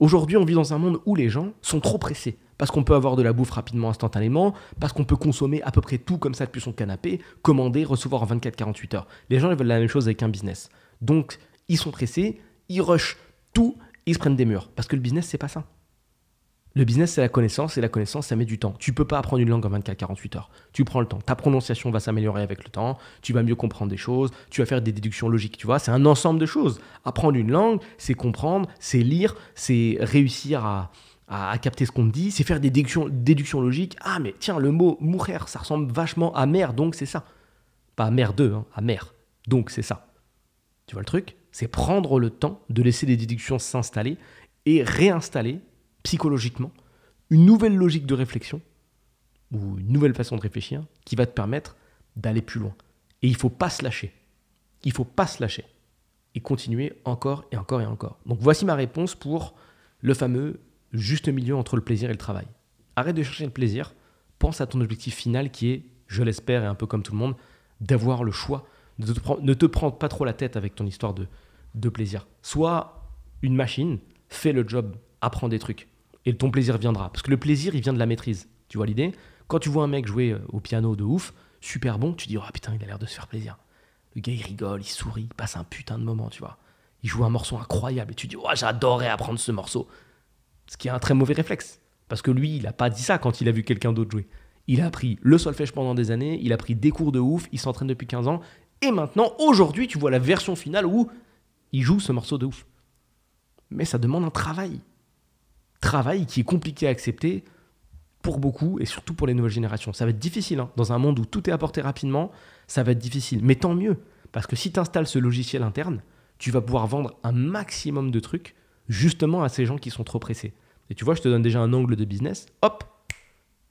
Aujourd'hui, on vit dans un monde où les gens sont trop pressés. Parce qu'on peut avoir de la bouffe rapidement, instantanément, parce qu'on peut consommer à peu près tout comme ça depuis son canapé, commander, recevoir en 24-48 heures. Les gens ils veulent la même chose avec un business. Donc, ils sont pressés, ils rushent tout, ils se prennent des murs. Parce que le business, c'est pas ça. Le business, c'est la connaissance, et la connaissance, ça met du temps. Tu peux pas apprendre une langue en 24-48 heures. Tu prends le temps. Ta prononciation va s'améliorer avec le temps, tu vas mieux comprendre des choses, tu vas faire des déductions logiques, tu vois. C'est un ensemble de choses. Apprendre une langue, c'est comprendre, c'est lire, c'est réussir à, capter ce qu'on te dit, c'est faire des déductions, logiques. Ah, mais tiens, le mot mourir, ça ressemble vachement à mère, donc c'est ça. Pas à mère 2, hein, à mère. Donc c'est ça. Tu vois le truc? C'est prendre le temps de laisser les déductions s'installer et réinstaller psychologiquement une nouvelle logique de réflexion ou une nouvelle façon de réfléchir qui va te permettre d'aller plus loin. Et il faut pas se lâcher. Il faut pas se lâcher et continuer encore et encore et encore. Donc voici ma réponse pour le fameux juste milieu entre le plaisir et le travail. Arrête de chercher le plaisir, pense à ton objectif final qui est, je l'espère et un peu comme tout le monde, d'avoir le choix. De ne te prends pas trop la tête avec ton histoire de, de plaisir. Sois une machine, fais le job, apprends des trucs et ton plaisir viendra. Parce que le plaisir, il vient de la maîtrise. Tu vois l'idée? Quand tu vois un mec jouer euh, au piano de ouf, super bon, tu dis, oh putain, il a l'air de se faire plaisir. Le gars, il rigole, il sourit, il passe un putain de moment, tu vois. Il joue un morceau incroyable et tu dis, oh, j'adorerais apprendre ce morceau. Ce qui est un très mauvais réflexe. Parce que lui, il n'a pas dit ça quand il a vu quelqu'un d'autre jouer. Il a appris le solfège pendant des années, il a pris des cours de ouf, il s'entraîne depuis 15 ans, et maintenant, aujourd'hui, tu vois la version finale où il joue ce morceau de ouf. Mais ça demande un travail travail qui est compliqué à accepter pour beaucoup et surtout pour les nouvelles générations. Ça va être difficile, hein. dans un monde où tout est apporté rapidement, ça va être difficile. Mais tant mieux, parce que si tu installes ce logiciel interne, tu vas pouvoir vendre un maximum de trucs justement à ces gens qui sont trop pressés. Et tu vois, je te donne déjà un angle de business, hop,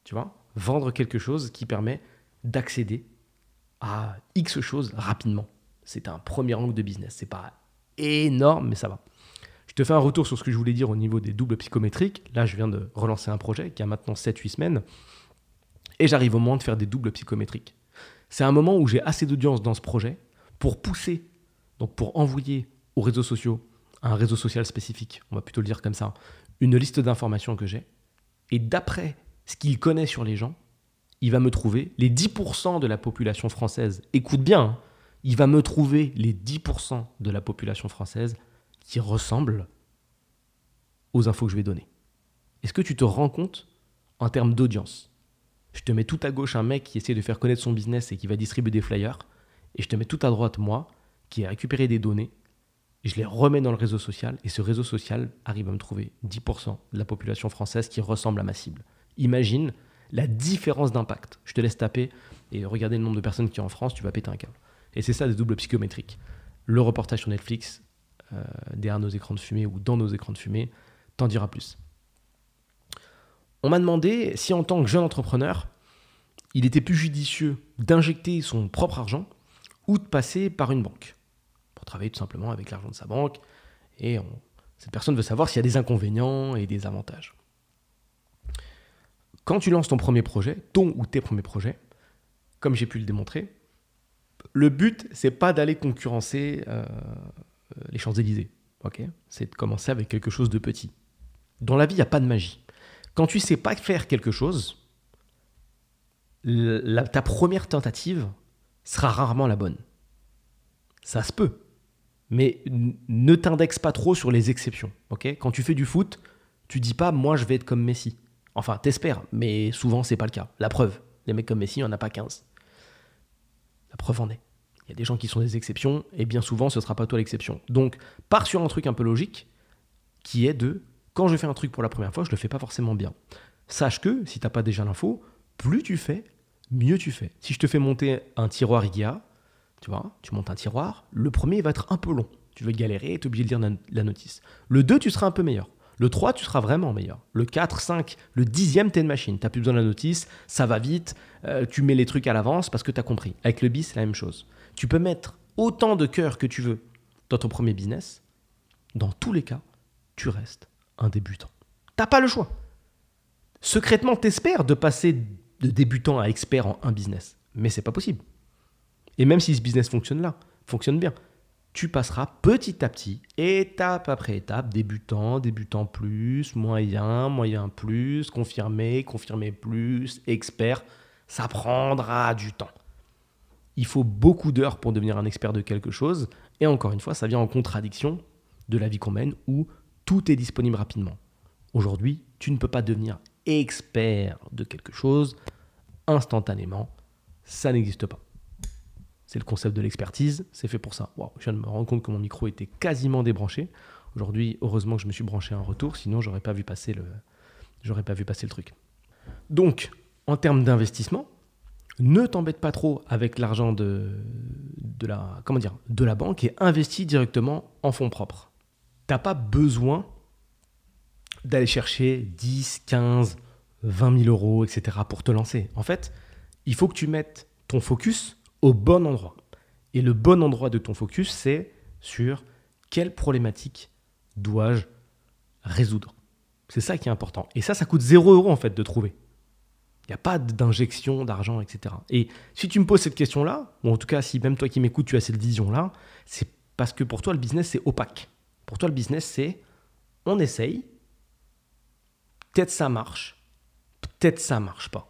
tu vois, vendre quelque chose qui permet d'accéder à X choses rapidement. C'est un premier angle de business. C'est pas énorme, mais ça va. Je te fais un retour sur ce que je voulais dire au niveau des doubles psychométriques. Là, je viens de relancer un projet qui a maintenant 7-8 semaines. Et j'arrive au moment de faire des doubles psychométriques. C'est un moment où j'ai assez d'audience dans ce projet pour pousser, donc pour envoyer aux réseaux sociaux, un réseau social spécifique, on va plutôt le dire comme ça, une liste d'informations que j'ai. Et d'après ce qu'il connaît sur les gens, il va me trouver les 10% de la population française. Écoute bien, hein, il va me trouver les 10% de la population française qui ressemble aux infos que je vais donner. Est-ce que tu te rends compte en termes d'audience Je te mets tout à gauche un mec qui essaie de faire connaître son business et qui va distribuer des flyers, et je te mets tout à droite moi qui ai récupéré des données, et je les remets dans le réseau social, et ce réseau social arrive à me trouver 10% de la population française qui ressemble à ma cible. Imagine la différence d'impact. Je te laisse taper et regarder le nombre de personnes qui en France, tu vas péter un câble. Et c'est ça des doubles psychométriques. Le reportage sur Netflix, derrière nos écrans de fumée ou dans nos écrans de fumée, t'en dira plus. On m'a demandé si en tant que jeune entrepreneur, il était plus judicieux d'injecter son propre argent ou de passer par une banque pour travailler tout simplement avec l'argent de sa banque. Et cette personne veut savoir s'il y a des inconvénients et des avantages. Quand tu lances ton premier projet, ton ou tes premiers projets, comme j'ai pu le démontrer, le but, c'est pas d'aller concurrencer euh, les Champs-Élysées. ok? C'est de commencer avec quelque chose de petit. Dans la vie, il n'y a pas de magie. Quand tu sais pas faire quelque chose, ta première tentative sera rarement la bonne. Ça se peut. Mais ne t'indexe pas trop sur les exceptions. ok? Quand tu fais du foot, tu dis pas moi je vais être comme Messi. Enfin, t'espères, mais souvent c'est pas le cas. La preuve, les mecs comme Messi, il n'y en a pas 15. La preuve en est. Il y a des gens qui sont des exceptions, et bien souvent ce sera pas toi l'exception. Donc, pars sur un truc un peu logique, qui est de quand je fais un truc pour la première fois, je le fais pas forcément bien. Sache que si tu n'as pas déjà l'info, plus tu fais, mieux tu fais. Si je te fais monter un tiroir IKEA, tu vois, tu montes un tiroir, le premier va être un peu long. Tu vas galérer et tu es obligé de lire la notice. Le 2, tu seras un peu meilleur. Le 3, tu seras vraiment meilleur. Le 4, 5, le 10e, tu es une machine. Tu n'as plus besoin de la notice, ça va vite, euh, tu mets les trucs à l'avance parce que tu as compris. Avec le bis, c'est la même chose. Tu peux mettre autant de cœur que tu veux dans ton premier business. Dans tous les cas, tu restes un débutant. T'as pas le choix. Secrètement, t'espères de passer de débutant à expert en un business. Mais c'est pas possible. Et même si ce business fonctionne là, fonctionne bien, tu passeras petit à petit, étape après étape, débutant, débutant plus, moyen, moyen plus, confirmé, confirmé plus, expert. Ça prendra du temps. Il faut beaucoup d'heures pour devenir un expert de quelque chose. Et encore une fois, ça vient en contradiction de la vie qu'on mène où tout est disponible rapidement. Aujourd'hui, tu ne peux pas devenir expert de quelque chose instantanément. Ça n'existe pas. C'est le concept de l'expertise, c'est fait pour ça. je viens de me rendre compte que mon micro était quasiment débranché. Aujourd'hui, heureusement que je me suis branché un retour, sinon j'aurais pas vu passer le, j'aurais pas vu passer le truc. Donc, en termes d'investissement, ne t'embête pas trop avec l'argent de, la, comment dire, de la banque et investis directement en fonds propres t'as pas besoin d'aller chercher 10, 15, 20 000 euros, etc. pour te lancer. En fait, il faut que tu mettes ton focus au bon endroit. Et le bon endroit de ton focus, c'est sur quelle problématique dois-je résoudre. C'est ça qui est important. Et ça, ça coûte 0 euros en fait de trouver. Il n'y a pas d'injection d'argent, etc. Et si tu me poses cette question-là, ou en tout cas si même toi qui m'écoutes, tu as cette vision-là, c'est parce que pour toi, le business, c'est opaque. Pour toi, le business, c'est on essaye, peut-être ça marche, peut-être ça marche pas.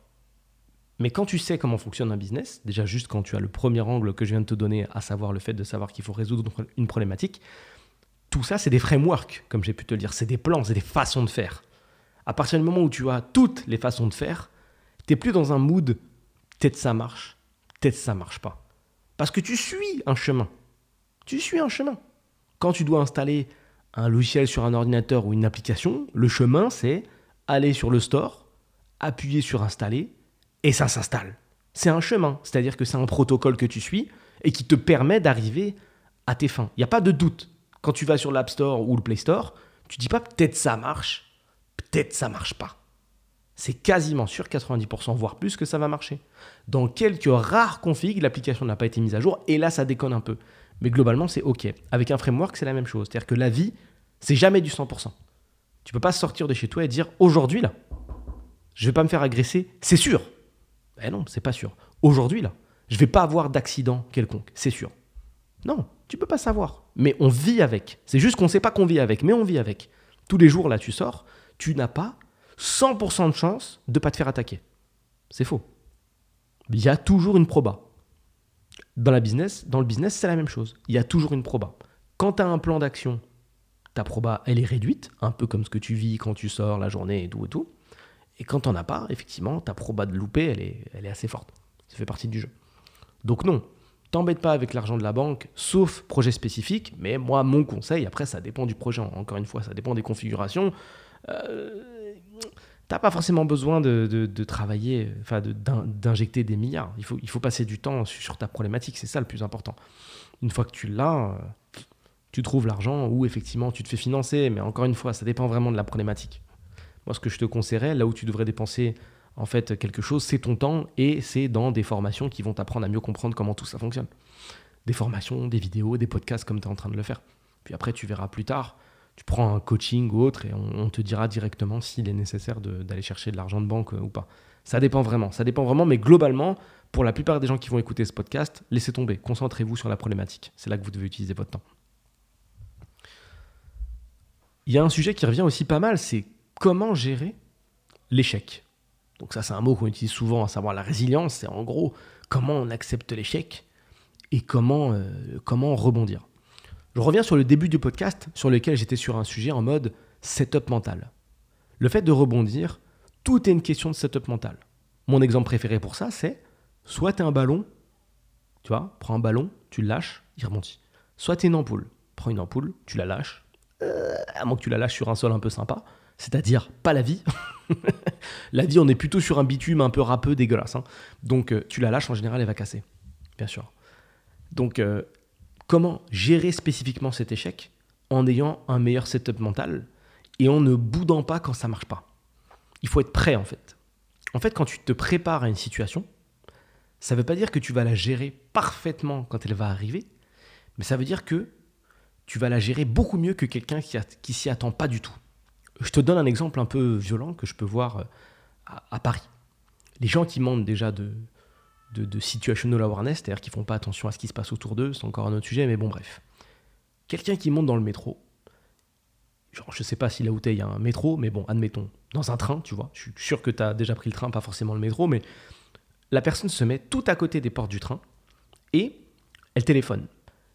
Mais quand tu sais comment fonctionne un business, déjà juste quand tu as le premier angle que je viens de te donner, à savoir le fait de savoir qu'il faut résoudre une problématique, tout ça, c'est des frameworks, comme j'ai pu te le dire, c'est des plans, c'est des façons de faire. À partir du moment où tu as toutes les façons de faire, tu n'es plus dans un mood peut-être ça marche, peut-être ça marche pas. Parce que tu suis un chemin. Tu suis un chemin. Quand tu dois installer un logiciel sur un ordinateur ou une application, le chemin, c'est aller sur le store, appuyer sur installer, et ça s'installe. C'est un chemin, c'est-à-dire que c'est un protocole que tu suis et qui te permet d'arriver à tes fins. Il n'y a pas de doute. Quand tu vas sur l'App Store ou le Play Store, tu dis pas peut-être ça marche, peut-être ça marche pas. C'est quasiment sûr, 90%, voire plus, que ça va marcher. Dans quelques rares configs, l'application n'a pas été mise à jour, et là, ça déconne un peu. Mais globalement, c'est OK. Avec un framework, c'est la même chose. C'est-à-dire que la vie, c'est jamais du 100%. Tu peux pas sortir de chez toi et dire aujourd'hui, là, je vais pas me faire agresser, c'est sûr. Ben non, c'est pas sûr. Aujourd'hui, là, je vais pas avoir d'accident quelconque, c'est sûr. Non, tu peux pas savoir. Mais on vit avec. C'est juste qu'on sait pas qu'on vit avec, mais on vit avec. Tous les jours, là, tu sors, tu n'as pas 100% de chance de pas te faire attaquer. C'est faux. Il y a toujours une proba. Dans, la business, dans le business, c'est la même chose. Il y a toujours une proba. Quand tu as un plan d'action, ta proba, elle est réduite, un peu comme ce que tu vis quand tu sors la journée et tout et tout. Et quand tu n'en as pas, effectivement, ta proba de louper, elle est, elle est assez forte. Ça fait partie du jeu. Donc non, t'embête pas avec l'argent de la banque, sauf projet spécifique. Mais moi, mon conseil, après, ça dépend du projet. Encore une fois, ça dépend des configurations. Euh, T'as pas forcément besoin de, travailler, enfin d'injecter des milliards. Il faut, passer du temps sur ta problématique, c'est ça le plus important. Une fois que tu l'as, euh, tu trouves l'argent ou effectivement tu te fais financer, mais encore une fois, ça dépend vraiment de la problématique. Moi, ce que je te conseillerais, là où tu devrais dépenser en fait quelque chose, c'est ton temps et c'est dans des formations qui vont t'apprendre à mieux comprendre comment tout ça fonctionne. Des formations, des vidéos, des podcasts comme tu es en train de le faire. Puis après, tu verras plus tard, tu prends un coaching ou autre et on, te dira directement s'il est nécessaire d'aller chercher de l'argent de banque euh, ou pas. Ça dépend vraiment, ça dépend vraiment, mais globalement, pour la plupart des gens qui vont écouter ce podcast, laissez tomber, concentrez-vous sur la problématique. C'est là que vous devez utiliser votre temps. Il y a un sujet qui revient aussi pas mal, c'est comment gérer l'échec. Donc ça c'est un mot qu'on utilise souvent, à savoir la résilience, c'est en gros comment on accepte l'échec et comment, euh, comment rebondir. Je reviens sur le début du podcast sur lequel j'étais sur un sujet en mode setup mental. Le fait de rebondir, tout est une question de setup mental. Mon exemple préféré pour ça, c'est soit tu un ballon, tu vois, prends un ballon, tu le lâches, il rebondit. Soit tu une ampoule, prends une ampoule, tu la lâches, euh, à moins que tu la lâches sur un sol un peu sympa, c'est-à-dire pas la vie. *laughs* la vie, on est plutôt sur un bitume un peu râpeux, dégueulasse. Hein. Donc euh, tu la lâches, en général, elle va casser, bien sûr. Donc euh, comment gérer spécifiquement cet échec en ayant un meilleur setup mental et en ne boudant pas quand ça marche pas. Il faut être prêt en fait. En fait, quand tu te prépares à une situation, ça ne veut pas dire que tu vas la gérer parfaitement quand elle va arriver, mais ça veut dire que tu vas la gérer beaucoup mieux que quelqu'un qui, s'y attend pas du tout. Je te donne un exemple un peu violent que je peux voir euh, à, Paris. Les gens qui montent déjà de, de, situational awareness, c'est-à-dire qui font pas attention à ce qui se passe autour d'eux, c'est encore un autre sujet, mais bon, bref. Quelqu'un qui monte dans le métro, genre, je sais pas si là où il y a un métro, mais bon, admettons, dans un train, tu vois, je suis sûr que tu as déjà pris le train, pas forcément le métro, mais la personne se met tout à côté des portes du train et elle téléphone.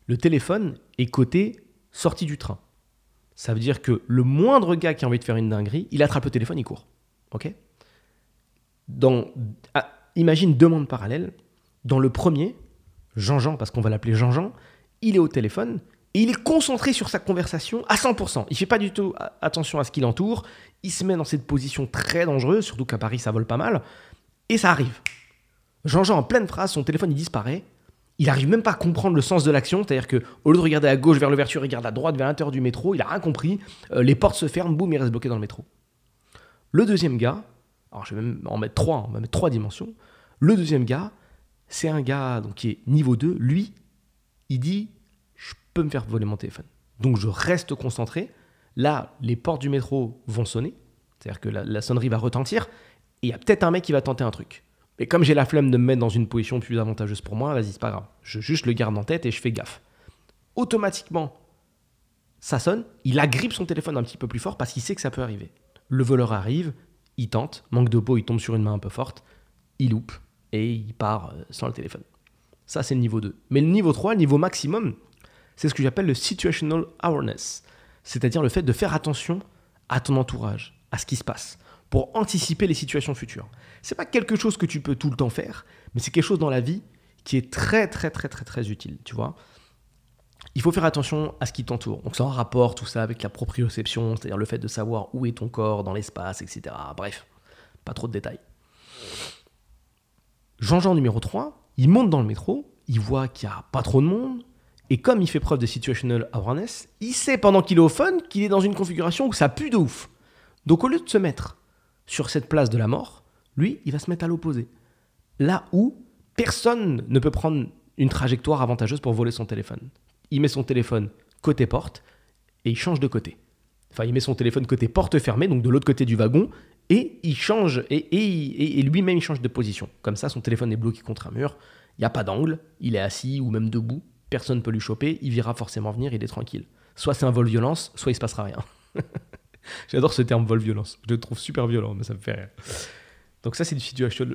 Le téléphone est côté sortie du train. Ça veut dire que le moindre gars qui a envie de faire une dinguerie, il attrape le téléphone, il court. Ok? Dans, imagine deux mondes parallèles. Dans le premier, Jean-Jean, parce qu'on va l'appeler Jean-Jean, il est au téléphone et il est concentré sur sa conversation à 100%. Il fait pas du tout attention à ce qui l'entoure. Il se met dans cette position très dangereuse, surtout qu'à Paris ça vole pas mal. Et ça arrive. Jean-Jean, en pleine phrase, son téléphone il disparaît. Il arrive même pas à comprendre le sens de l'action, c'est-à-dire que au lieu de regarder à gauche vers l'ouverture, il regarde à droite vers l'intérieur du métro. Il a rien compris. Euh, les portes se ferment, boum, il reste bloqué dans le métro. Le deuxième gars, alors je vais même en mettre trois, on va mettre trois dimensions. Le deuxième gars, c'est un gars qui est niveau 2. Lui, il dit Je peux me faire voler mon téléphone. Donc je reste concentré. Là, les portes du métro vont sonner. C'est-à-dire que la, sonnerie va retentir. Et il y a peut-être un mec qui va tenter un truc. Mais comme j'ai la flemme de me mettre dans une position plus avantageuse pour moi, vas-y, c'est pas grave. Je juste le garde en tête et je fais gaffe. Automatiquement, ça sonne. Il agrippe son téléphone un petit peu plus fort parce qu'il sait que ça peut arriver. Le voleur arrive, il tente, manque de peau, il tombe sur une main un peu forte, il loupe et il part euh, sans le téléphone. Ça, c'est le niveau 2. Mais le niveau 3, le niveau maximum, c'est ce que j'appelle le situational awareness, c'est-à-dire le fait de faire attention à ton entourage, à ce qui se passe, pour anticiper les situations futures. C'est pas quelque chose que tu peux tout le temps faire, mais c'est quelque chose dans la vie qui est très très très très très utile, tu vois. Il faut faire attention à ce qui t'entoure. Donc c'est en rapport tout ça avec la proprioception, c'est-à-dire le fait de savoir où est ton corps dans l'espace, etc. Bref, pas trop de détails. Jean-Jean numéro 3, il monte dans le métro, il voit qu'il n'y a pas trop de monde, et comme il fait preuve de situational awareness, il sait pendant qu'il est au fun qu'il est dans une configuration où ça pue de ouf. Donc au lieu de se mettre sur cette place de la mort, lui, il va se mettre à l'opposé. Là où personne ne peut prendre une trajectoire avantageuse pour voler son téléphone. Il met son téléphone côté porte et il change de côté. Enfin, il met son téléphone côté porte fermée, donc de l'autre côté du wagon, et il change, et, lui-même il change de position. Comme ça, son téléphone est bloqué contre un mur, il n'y a pas d'angle, il est assis ou même debout, personne ne peut lui choper, il verra forcément venir, il est tranquille. Soit c'est un vol violence, soit il se passera rien. *laughs* J'adore ce terme vol violence, je le trouve super violent, mais ça me fait rire. Donc ça, c'est du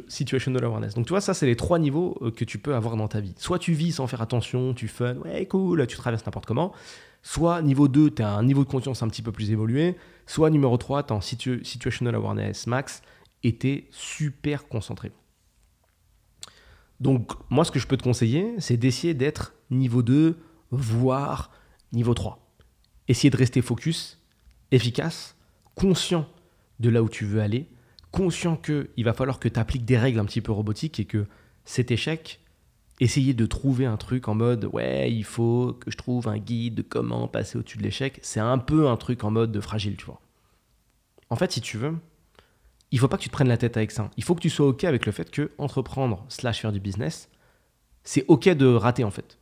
situational awareness. Donc tu vois, ça, c'est les trois niveaux euh, que tu peux avoir dans ta vie. Soit tu vis sans faire attention, tu fun, ouais, cool, tu traverses n'importe comment. Soit niveau 2, tu as un niveau de conscience un petit peu plus évolué. Soit numéro 3, tu es en situational awareness max es super concentré. Donc moi, ce que je peux te conseiller, c'est d'essayer d'être niveau 2, voire niveau 3. Essayer de rester focus, efficace, conscient de là où tu veux aller, conscient qu'il va falloir que tu appliques des règles un petit peu robotiques et que cet échec, essayer de trouver un truc en mode ouais, il faut que je trouve un guide de comment passer au-dessus de l'échec, c'est un peu un truc en mode de fragile, tu vois. En fait, si tu veux, il faut pas que tu te prennes la tête avec ça. Il faut que tu sois OK avec le fait que entreprendre slash faire du business, c'est OK de rater en fait.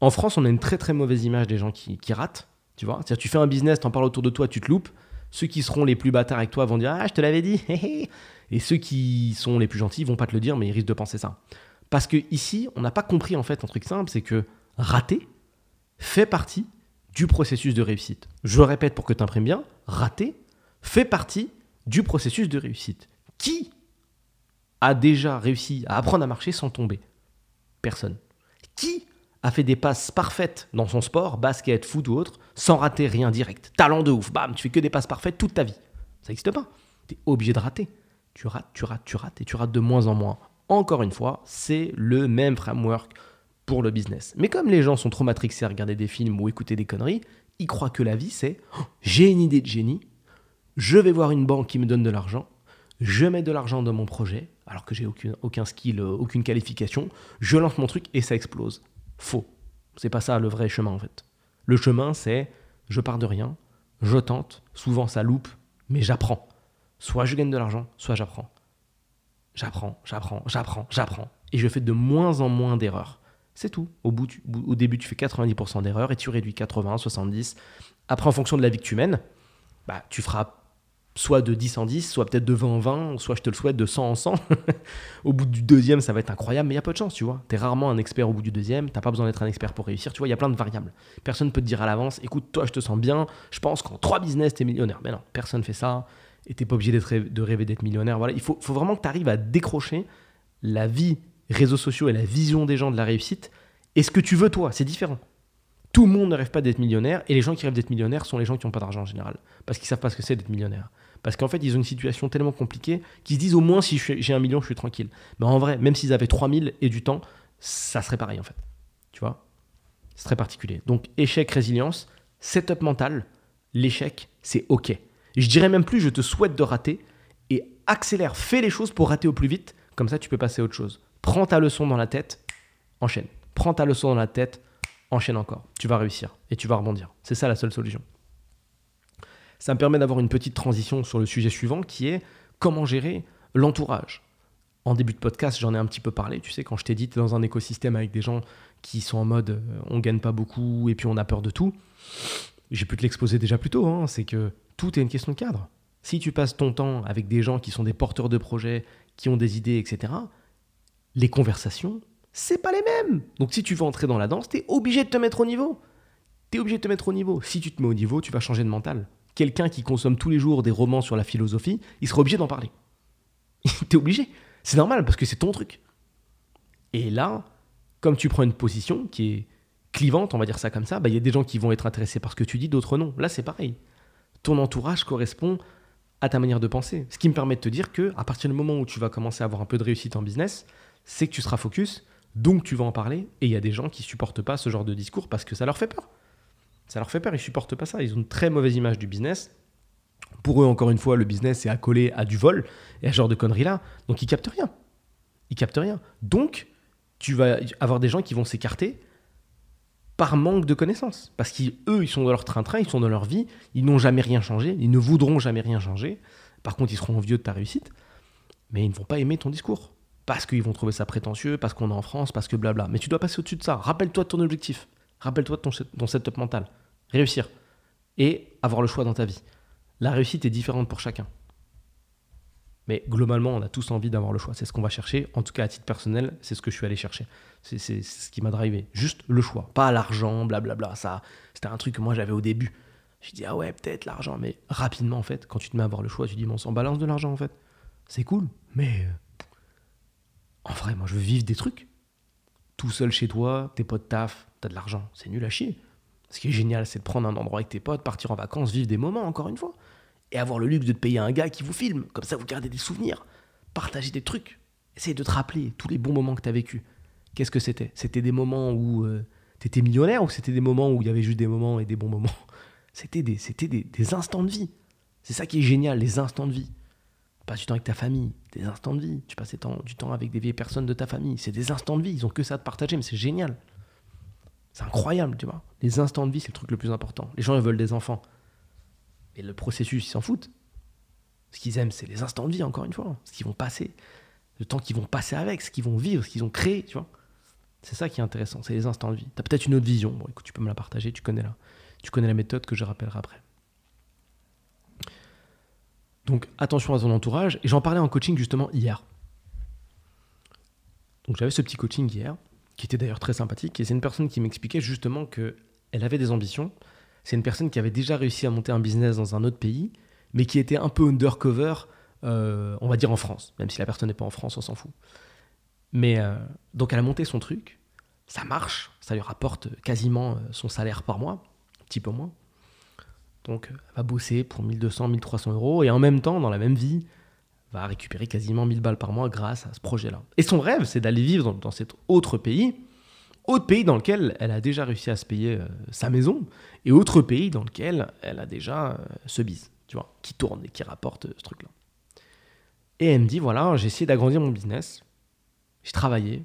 En France, on a une très très mauvaise image des gens qui, ratent, tu vois. C'est-à-dire, tu fais un business, t'en parles autour de toi, tu te loupes. Ceux qui seront les plus bâtards avec toi vont dire Ah, je te l'avais dit. *laughs* Et ceux qui sont les plus gentils vont pas te le dire, mais ils risquent de penser ça. Parce que ici, on n'a pas compris en fait un truc simple, c'est que rater fait partie du processus de réussite. Je répète pour que tu imprimes bien, rater fait partie du processus de réussite. Qui a déjà réussi à apprendre à marcher sans tomber? Personne. Qui a fait des passes parfaites dans son sport, basket, foot ou autre, sans rater rien direct? Talent de ouf, bam, tu fais que des passes parfaites toute ta vie. Ça n'existe pas. Tu es obligé de rater. Tu rates, tu rates, tu rates, et tu rates de moins en moins. Encore une fois, c'est le même framework pour le business. Mais comme les gens sont trop matrixés à regarder des films ou écouter des conneries, ils croient que la vie c'est oh, j'ai une idée de génie, je vais voir une banque qui me donne de l'argent, je mets de l'argent dans mon projet, alors que j'ai aucun, skill, aucune qualification, je lance mon truc et ça explose. Faux. C'est pas ça le vrai chemin en fait. Le chemin c'est je pars de rien, je tente, souvent ça loupe, mais j'apprends. Soit je gagne de l'argent, soit j'apprends. J'apprends, j'apprends, j'apprends, j'apprends. Et je fais de moins en moins d'erreurs. C'est tout. Au, bout, au début, tu fais 90% d'erreurs et tu réduis 80, 70. Après, en fonction de la vie que tu mènes, bah, tu feras soit de 10 en 10, soit peut-être de 20 en 20, soit je te le souhaite de 100 en 100. *laughs* au bout du deuxième, ça va être incroyable, mais il y a peu de chance, tu vois. Tu es rarement un expert au bout du deuxième, t'as pas besoin d'être un expert pour réussir, tu vois, il y a plein de variables. Personne ne peut te dire à l'avance, écoute, toi, je te sens bien, je pense qu'en 3 business, tu es millionnaire. Mais non, personne fait ça, et t'es pas obligé de rêver d'être millionnaire. Voilà, il faut, vraiment que tu arrives à décrocher la vie réseaux sociaux et la vision des gens de la réussite et ce que tu veux toi, c'est différent. Tout le monde ne rêve pas d'être millionnaire et les gens qui rêvent d'être millionnaire sont les gens qui n'ont pas d'argent en général parce qu'ils savent pas ce que c'est d'être millionnaire. Parce qu'en fait, ils ont une situation tellement compliquée qu'ils se disent au moins si j'ai un million, je suis tranquille. Mais en vrai, même s'ils avaient 3000 et du temps, ça serait pareil en fait. Tu vois? C'est très particulier. Donc échec, résilience, setup mental, l'échec, c'est OK. Je dirais même plus, je te souhaite de rater et accélère, fais les choses pour rater au plus vite. Comme ça, tu peux passer à autre chose. Prends ta leçon dans la tête, enchaîne. Prends ta leçon dans la tête, enchaîne encore. Tu vas réussir et tu vas rebondir. C'est ça la seule solution. Ça me permet d'avoir une petite transition sur le sujet suivant qui est comment gérer l'entourage. En début de podcast, j'en ai un petit peu parlé. Tu sais, quand je t'ai dit, dans un écosystème avec des gens qui sont en mode euh, on gagne pas beaucoup et puis on a peur de tout. J'ai pu te l'exposer déjà plus tôt. Hein, c'est que tout est une question de cadre. Si tu passes ton temps avec des gens qui sont des porteurs de projets, qui ont des idées, etc., les conversations, c'est pas les mêmes. Donc si tu veux entrer dans la danse, tu es obligé de te mettre au niveau. Tu es obligé de te mettre au niveau. Si tu te mets au niveau, tu vas changer de mental. Quelqu'un qui consomme tous les jours des romans sur la philosophie, il sera obligé d'en parler. *laughs* tu es obligé. C'est normal parce que c'est ton truc. Et là, comme tu prends une position qui est clivante, on va dire ça comme ça, bah, il y a des gens qui vont être intéressés par ce que tu dis, d'autres non. Là, c'est pareil. Ton entourage correspond à ta manière de penser. Ce qui me permet de te dire que à partir du moment où tu vas commencer à avoir un peu de réussite en business, c'est que tu seras focus donc tu vas en parler, et il y a des gens qui supportent pas ce genre de discours parce que ça leur fait peur. Ça leur fait peur, ils supportent pas ça, ils ont une très mauvaise image du business. Pour eux, encore une fois, le business est accolé à du vol et à ce genre de conneries-là, donc ils captent rien. Ils captent rien. Donc, tu vas avoir des gens qui vont s'écarter par manque de connaissances. Parce qu'eux, ils sont dans leur train-train, ils sont dans leur vie, ils n'ont jamais rien changé, ils ne voudront jamais rien changer. Par contre, ils seront envieux de ta réussite, mais ils ne vont pas aimer ton discours parce qu'ils vont trouver ça prétentieux, parce qu'on est en France, parce que blabla. Mais tu dois passer au-dessus de ça. Rappelle-toi de ton objectif. Rappelle-toi de ton, ton setup mental. Réussir. Et avoir le choix dans ta vie. La réussite est différente pour chacun. Mais globalement, on a tous envie d'avoir le choix. C'est ce qu'on va chercher. En tout cas, à titre personnel, c'est ce que je suis allé chercher. C'est ce qui m'a drivé. Juste le choix. Pas l'argent, blablabla. Ça, c'était un truc que moi j'avais au début. Je dis, ah ouais, peut-être l'argent. Mais rapidement, en fait, quand tu te mets à avoir le choix, tu dis, bon, on s'en balance de l'argent, en fait. C'est cool. Mais en vrai, moi, je veux vivre des trucs. Tout seul chez toi, tes potes taf, t'as de l'argent. C'est nul à chier. Ce qui est génial, c'est de prendre un endroit avec tes potes, partir en vacances, vivre des moments, encore une fois. Et avoir le luxe de te payer un gars qui vous filme. Comme ça, vous gardez des souvenirs. Partager des trucs. Essayez de te rappeler tous les bons moments que t'as vécu. Qu'est-ce que c'était? C'était des moments où tu euh, t'étais millionnaire ou c'était des moments où il y avait juste des moments et des bons moments? *laughs* C'était des, des, instants de vie. C'est ça qui est génial, les instants de vie. passes du temps avec ta famille, des instants de vie. Tu passes du temps, du temps avec des vieilles personnes de ta famille. C'est des instants de vie. Ils ont que ça à te partager, mais c'est génial. C'est incroyable, tu vois. Les instants de vie, c'est le truc le plus important. Les gens, ils veulent des enfants. Et le processus, ils s'en foutent. Ce qu'ils aiment, c'est les instants de vie, encore une fois. Ce qu'ils vont passer. Le temps qu'ils vont passer avec, ce qu'ils vont vivre, ce qu'ils ont créé, tu vois. C'est ça qui est intéressant, c'est les instants de vie. Tu as peut-être une autre vision. Bon, écoute, tu peux me la partager, tu connais la, tu connais la méthode que je rappellerai après. Donc attention à ton entourage. Et j'en parlais en coaching justement hier. Donc j'avais ce petit coaching hier, qui était d'ailleurs très sympathique. Et c'est une personne qui m'expliquait justement qu'elle avait des ambitions. C'est une personne qui avait déjà réussi à monter un business dans un autre pays, mais qui était un peu undercover, euh, on va dire en France. Même si la personne n'est pas en France, on s'en fout. Mais euh, donc elle a monté son truc, ça marche, ça lui rapporte quasiment euh, son salaire par mois, un petit peu moins. Donc elle va bosser pour 1200, 1300 euros et en même temps, dans la même vie, va récupérer quasiment 1000 balles par mois grâce à ce projet-là. Et son rêve, c'est d'aller vivre dans, cet autre pays, autre pays dans lequel elle a déjà réussi à se payer euh, sa maison et autre pays dans lequel elle a déjà ce bise, tu vois, qui tourne et qui rapporte ce truc-là. Et elle me dit voilà, j'ai essayé d'agrandir mon business j'ai travaillé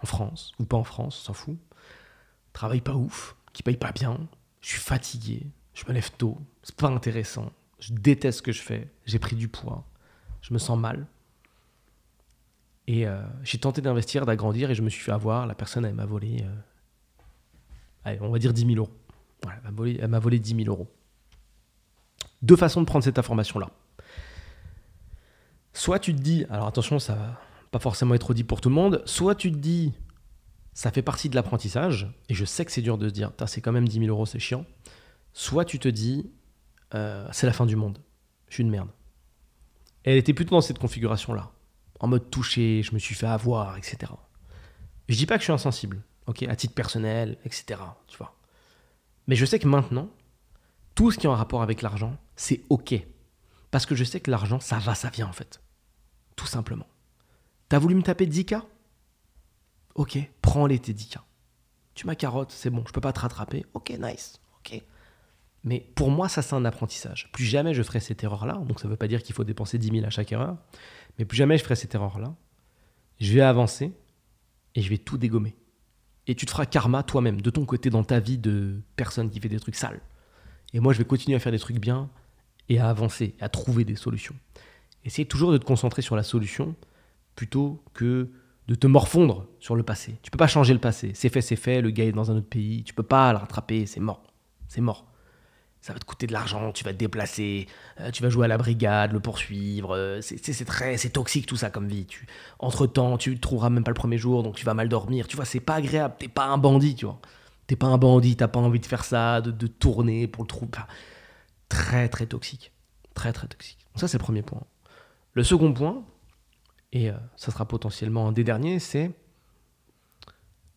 en France, ou pas en France, s'en fout. Travail pas ouf, qui paye pas bien. Je suis fatigué, je me lève tôt, c'est pas intéressant. Je déteste ce que je fais, j'ai pris du poids, je me sens mal. Et euh, j'ai tenté d'investir, d'agrandir, et je me suis fait avoir. La personne, elle m'a volé, euh, on va dire 10 000 euros. elle m'a volé, volé 10 000 euros. Deux façons de prendre cette information-là. Soit tu te dis, alors attention, ça, va pas forcément être dit pour tout le monde. Soit tu te dis, ça fait partie de l'apprentissage, et je sais que c'est dur de se dire, c'est quand même 10 000 euros, c'est chiant. Soit tu te dis, euh, c'est la fin du monde, je suis une merde. elle était plutôt dans cette configuration-là, en mode touché, je me suis fait avoir, etc. Je dis pas que je suis insensible, ok, à titre personnel, etc. Tu vois. Mais je sais que maintenant, tout ce qui est en rapport avec l'argent, c'est ok. Parce que je sais que l'argent, ça va, ça vient en fait. Tout simplement. T'as voulu me taper 10K Ok, prends-les tes 10K. Tu m'as carotte, c'est bon, je peux pas te rattraper. Ok, nice, ok. Mais pour moi, ça c'est un apprentissage. Plus jamais je ferai cette erreur-là. Donc ça ne veut pas dire qu'il faut dépenser 10 000 à chaque erreur. Mais plus jamais je ferai cette erreur-là. Je vais avancer et je vais tout dégommer. Et tu te feras karma toi-même, de ton côté, dans ta vie de personne qui fait des trucs sales. Et moi, je vais continuer à faire des trucs bien et à avancer, à trouver des solutions. Essaye toujours de te concentrer sur la solution plutôt que de te morfondre sur le passé. Tu peux pas changer le passé. C'est fait, c'est fait. Le gars est dans un autre pays. Tu peux pas le rattraper. C'est mort. C'est mort. Ça va te coûter de l'argent. Tu vas te déplacer. Euh, tu vas jouer à la brigade, le poursuivre. Euh, c'est très, c'est toxique tout ça comme vie. Entre temps, tu te trouveras même pas le premier jour, donc tu vas mal dormir. Tu vois, c'est pas agréable. T'es pas un bandit, tu vois. T'es pas un bandit. T'as pas envie de faire ça, de, tourner pour le trou. très très toxique. Très très toxique. Ça c'est le premier point. Le second point, et euh, ça sera potentiellement un des derniers, c'est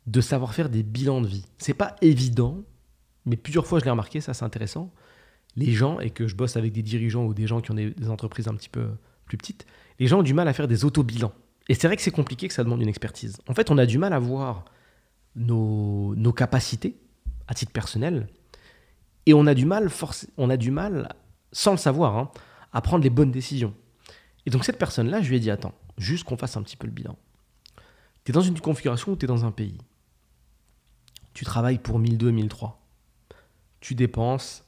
de savoir faire des bilans de vie. C'est pas évident, mais plusieurs fois je l'ai remarqué, ça c'est intéressant. Les gens, et que je bosse avec des dirigeants ou des gens qui ont des, entreprises un petit peu plus petites, les gens ont du mal à faire des auto-bilans. Et c'est vrai que c'est compliqué, que ça demande une expertise. En fait, on a du mal à voir nos, nos capacités à titre personnel, et on a du mal, on a du mal sans le savoir, hein, à prendre les bonnes décisions. Et donc cette personne-là, je lui ai dit, attends, juste qu'on fasse un petit peu le bilan. Tu es dans une configuration où tu es dans un pays. Tu travailles pour 1002, 1003. Tu dépenses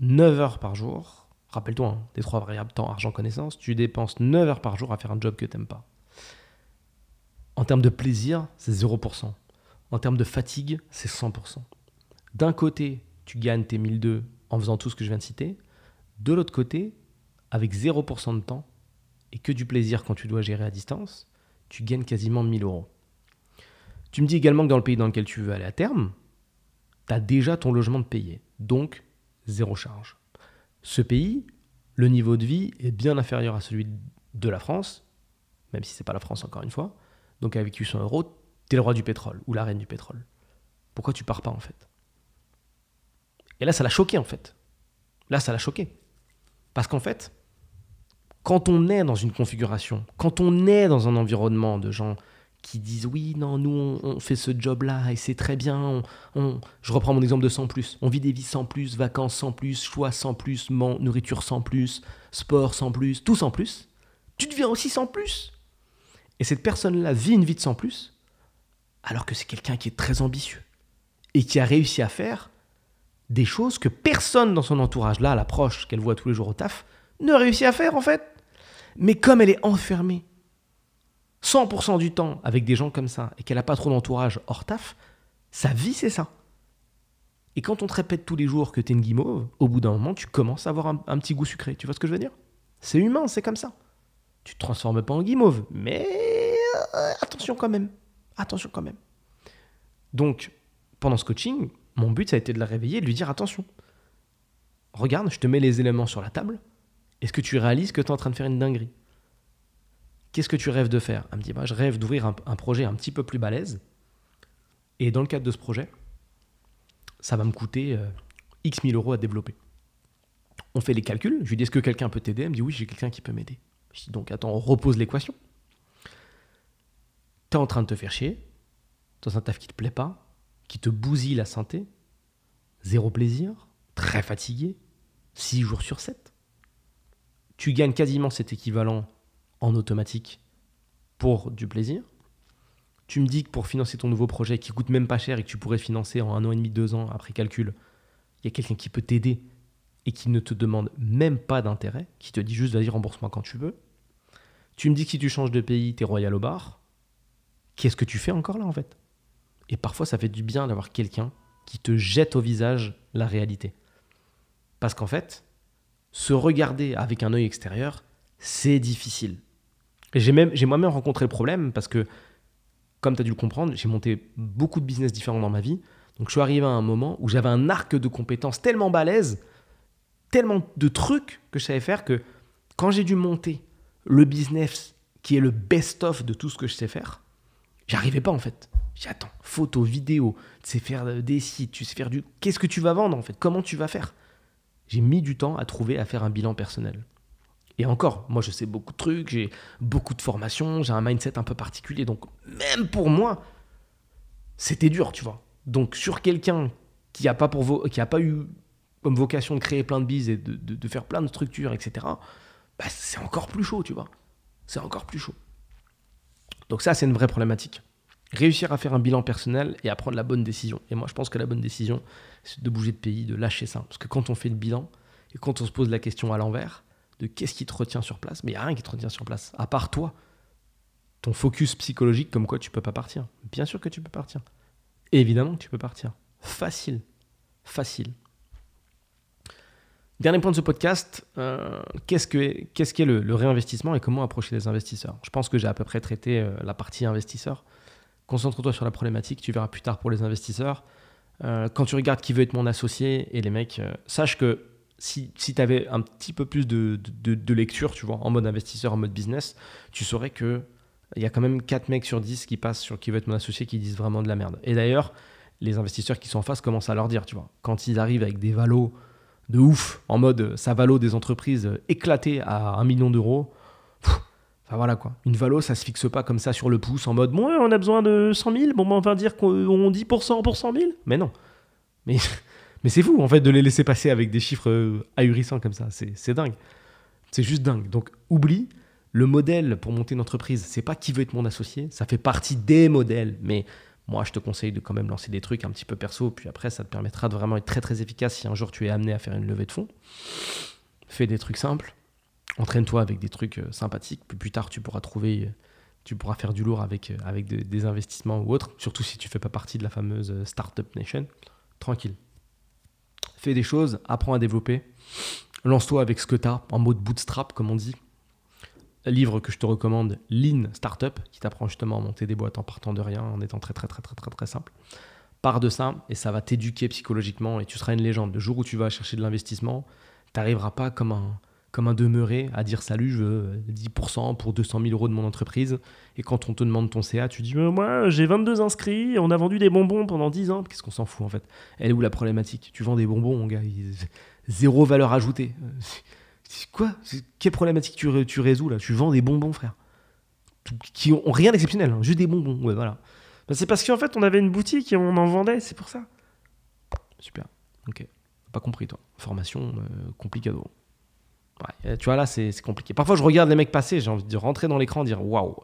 9 heures par jour. Rappelle-toi, hein, des trois variables temps, argent, connaissance. Tu dépenses 9 heures par jour à faire un job que tu n'aimes pas. En termes de plaisir, c'est 0%. En termes de fatigue, c'est 100%. D'un côté, tu gagnes tes 1002 en faisant tout ce que je viens de citer. De l'autre côté, avec 0% de temps, et que du plaisir quand tu dois gérer à distance, tu gagnes quasiment 1000 euros. Tu me dis également que dans le pays dans lequel tu veux aller à terme, déjà ton logement de payer, donc zéro charge. Ce pays, le niveau de vie est bien inférieur à celui de la France, même si c'est pas la France encore une fois. Donc avec 800 euros, tu es le roi du pétrole ou la reine du pétrole. Pourquoi tu pars pas en fait? Et là, ça l'a choqué en fait. Là, ça l'a choqué. Parce qu'en fait, quand on est dans une configuration, quand on est dans un environnement de gens qui disent oui, non, nous on, fait ce job-là et c'est très bien, on, je reprends mon exemple de sans plus, on vit des vies sans plus, vacances sans plus, choix sans plus, nourriture sans plus, sport sans plus, tout sans plus, Tu deviens aussi sans plus. Et cette personne-là vit une vie de sans plus, alors que c'est quelqu'un qui est très ambitieux et qui a réussi à faire des choses que personne dans son entourage, là, l'approche qu'elle voit tous les jours au taf, ne réussit à faire en fait. Mais comme elle est enfermée 100% du temps avec des gens comme ça et qu'elle n'a pas trop d'entourage hors taf, sa vie c'est ça. Et quand on te répète tous les jours que tu es une guimauve, au bout d'un moment, tu commences à avoir un, un, petit goût sucré. Tu vois ce que je veux dire? C'est humain, c'est comme ça. Tu te transformes pas en guimauve, mais euh, attention quand même. Attention quand même. Donc, pendant ce coaching, mon but, ça a été de la réveiller et de lui dire attention. Regarde, je te mets les éléments sur la table. Est-ce que tu réalises que tu es en train de faire une dinguerie? Qu'est-ce que tu rêves de faire Elle me dit bah, Je rêve d'ouvrir un, projet un petit peu plus balèze. Et dans le cadre de ce projet, ça va me coûter euh, X mille euros à développer. On fait les calculs. Je lui dis Est-ce que quelqu'un peut t'aider? Elle me dit Oui, j'ai quelqu'un qui peut m'aider. Je dis Donc attends, on repose l'équation. Tu es en train de te faire chier dans un taf qui te plaît pas, qui te bousille la santé, zéro plaisir, très fatigué, 6 jours sur 7. Tu gagnes quasiment cet équivalent en automatique pour du plaisir. Tu me dis que pour financer ton nouveau projet qui coûte même pas cher et que tu pourrais financer en un an et demi, deux ans après calcul, il y a quelqu'un qui peut t'aider et qui ne te demande même pas d'intérêt, qui te dit juste vas-y rembourse-moi quand tu veux. Tu me dis que si tu changes de pays, tu es royal au bar. Qu'est-ce que tu fais encore là en fait? Et parfois ça fait du bien d'avoir quelqu'un qui te jette au visage la réalité. Parce qu'en fait, se regarder avec un œil extérieur, c'est difficile. J'ai même, j'ai moi-même rencontré le problème parce que, comme tu as dû le comprendre, j'ai monté beaucoup de business différents dans ma vie. Donc je suis arrivé à un moment où j'avais un arc de compétences tellement balèze, tellement de trucs que je savais faire que quand j'ai dû monter le business qui est le best-of de tout ce que je sais faire, j'arrivais pas en fait. J'ai attends, photo, vidéo, tu sais faire des sites, tu sais faire du... Qu'est-ce que tu vas vendre en fait? Comment tu vas faire? J'ai mis du temps à trouver à faire un bilan personnel. Et encore, moi je sais beaucoup de trucs, j'ai beaucoup de formations, j'ai un mindset un peu particulier. Donc même pour moi, c'était dur, tu vois. Donc sur quelqu'un qui n'a pas, pas eu comme vocation de créer plein de bises et de faire plein de structures, etc., bah, c'est encore plus chaud, tu vois. C'est encore plus chaud. Donc ça, c'est une vraie problématique. Réussir à faire un bilan personnel et à prendre la bonne décision. Et moi, je pense que la bonne décision, c'est de bouger de pays, de lâcher ça. Parce que quand on fait le bilan et quand on se pose la question à l'envers, de qu'est-ce qui te retient sur place. Mais il n'y a rien qui te retient sur place, à part toi. Ton focus psychologique comme quoi tu peux pas partir. Bien sûr que tu peux partir. Évidemment que tu peux partir. Facile. Facile. Dernier point de ce podcast, euh, qu'est-ce qu'est le, le, réinvestissement et comment approcher les investisseurs? Je pense que j'ai à peu près traité euh, la partie investisseur. Concentre-toi sur la problématique, tu verras plus tard pour les investisseurs. Euh, quand tu regardes qui veut être mon associé et les mecs, sache que si, si tu avais un petit peu plus de, de, lecture, tu vois, en mode investisseur, en mode business, tu saurais que il y a quand même 4 mecs sur 10 qui passent sur qui veut être mon associé qui disent vraiment de la merde. Et d'ailleurs, les investisseurs qui sont en face commencent à leur dire, tu vois, quand ils arrivent avec des valos de ouf, en mode ça valo des entreprises éclatées à un million d'euros, enfin voilà quoi. Une valo, ça se fixe pas comme ça sur le pouce en mode, bon, on a besoin de 100 000, bon, on va dire qu'on dit pour 100 pour 100 000. Mais non. Mais mais c'est fou, en fait, de les laisser passer avec des chiffres euh, ahurissants comme ça. C'est dingue. C'est juste dingue. Donc, oublie, le modèle pour monter une entreprise, c'est pas qui veut être mon associé. Ça fait partie des modèles. Mais moi, je te conseille de quand même lancer des trucs un petit peu perso. Puis après, ça te permettra de vraiment être très, très efficace si un jour tu es amené à faire une levée de fonds. Fais des trucs simples. Entraîne-toi avec des trucs euh, sympathiques. Puis plus tard, tu pourras trouver tu pourras faire du lourd avec, euh, avec de, des investissements ou autres, surtout si tu fais pas partie de la fameuse Startup Nation. Tranquille fais des choses, apprends à développer. Lance-toi avec ce que tu as, en mode bootstrap, comme on dit. Livre que je te recommande, Lean Startup, qui t'apprend justement à monter des boîtes en partant de rien, en étant très très très très très très simple. Pars de ça et ça va t'éduquer psychologiquement et tu seras une légende. Le jour où tu vas chercher de l'investissement, tu n'arriveras pas comme un, comme un demeuré à dire salut, je veux 10% pour 200 000 euros de mon entreprise. Et quand on te demande ton CA, tu dis moi j'ai 22 inscrits, on a vendu des bonbons pendant 10 ans. Qu'est-ce qu'on s'en fout en fait? Elle est où la problématique? Tu vends des bonbons, mon gars, zéro valeur ajoutée. Quoi? Quelle problématique tu, tu, résous là? Tu vends des bonbons, frère, qui ont rien d'exceptionnel, hein, juste des bonbons. Ouais, voilà. Ben, c'est parce qu'en fait on avait une boutique et on en vendait, c'est pour ça. Super. Ok. Pas compris toi. Formation euh, complicado. Ouais, tu vois, là, c'est compliqué. Parfois, je regarde les mecs passer, j'ai envie de rentrer dans l'écran, dire waouh.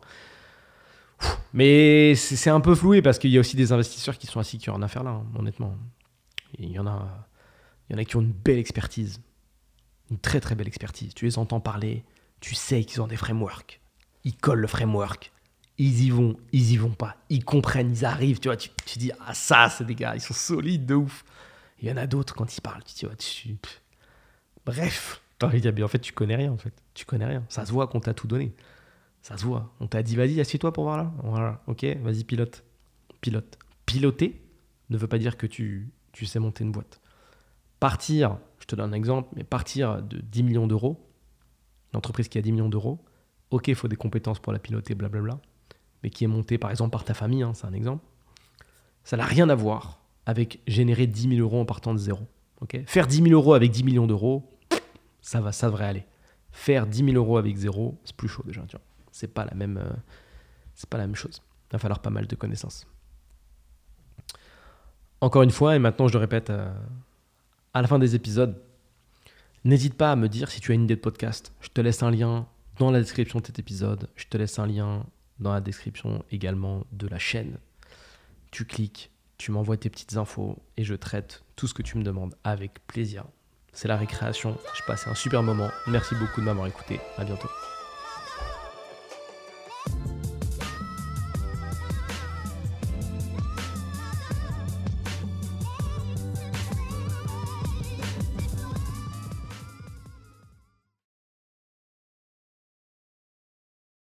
Mais c'est un peu floué parce qu'il y a aussi des investisseurs qui sont assis qui ont rien à faire là, hein, honnêtement. Il y en a, il y en a qui ont une belle expertise, une très très belle expertise. Tu les entends parler, tu sais qu'ils ont des frameworks. Ils collent le framework. Ils y vont, ils y vont pas. Ils comprennent, ils arrivent. Tu vois, tu, tu dis ah ça, c'est des gars, ils sont solides de ouf. Il y en a d'autres quand ils parlent, tu dis ouais, tu- bref. Mais en fait, tu connais rien en fait. Tu connais rien. Ça se voit qu'on t'a tout donné. Ça se voit. On t'a dit, vas-y, assieds-toi pour voir là. Ok, vas-y, pilote. Pilote. Piloter ne veut pas dire que tu, tu sais monter une boîte. Partir, je te donne un exemple, mais partir de 10 millions d'euros, une entreprise qui a 10 millions d'euros, ok, il faut des compétences pour la piloter, blablabla, mais qui est montée par exemple par ta famille, hein, c'est un exemple, ça n'a rien à voir avec générer 10 000 euros en partant de zéro. ok? Faire 10 000 euros avec 10 millions d'euros, ça va, ça devrait aller. Faire 10 000 euros avec zéro, c'est plus chaud déjà. C'est pas la même, euh, c'est pas la même chose. Il va falloir pas mal de connaissances. Encore une fois, et maintenant je le répète euh, à la fin des épisodes, n'hésite pas à me dire si tu as une idée de podcast. Je te laisse un lien dans la description de cet épisode. Je te laisse un lien dans la description également de la chaîne. Tu cliques, tu m'envoies tes petites infos et je traite tout ce que tu me demandes avec plaisir. C'est la récréation. Je passais un super moment. Merci beaucoup de m'avoir écouté. À bientôt.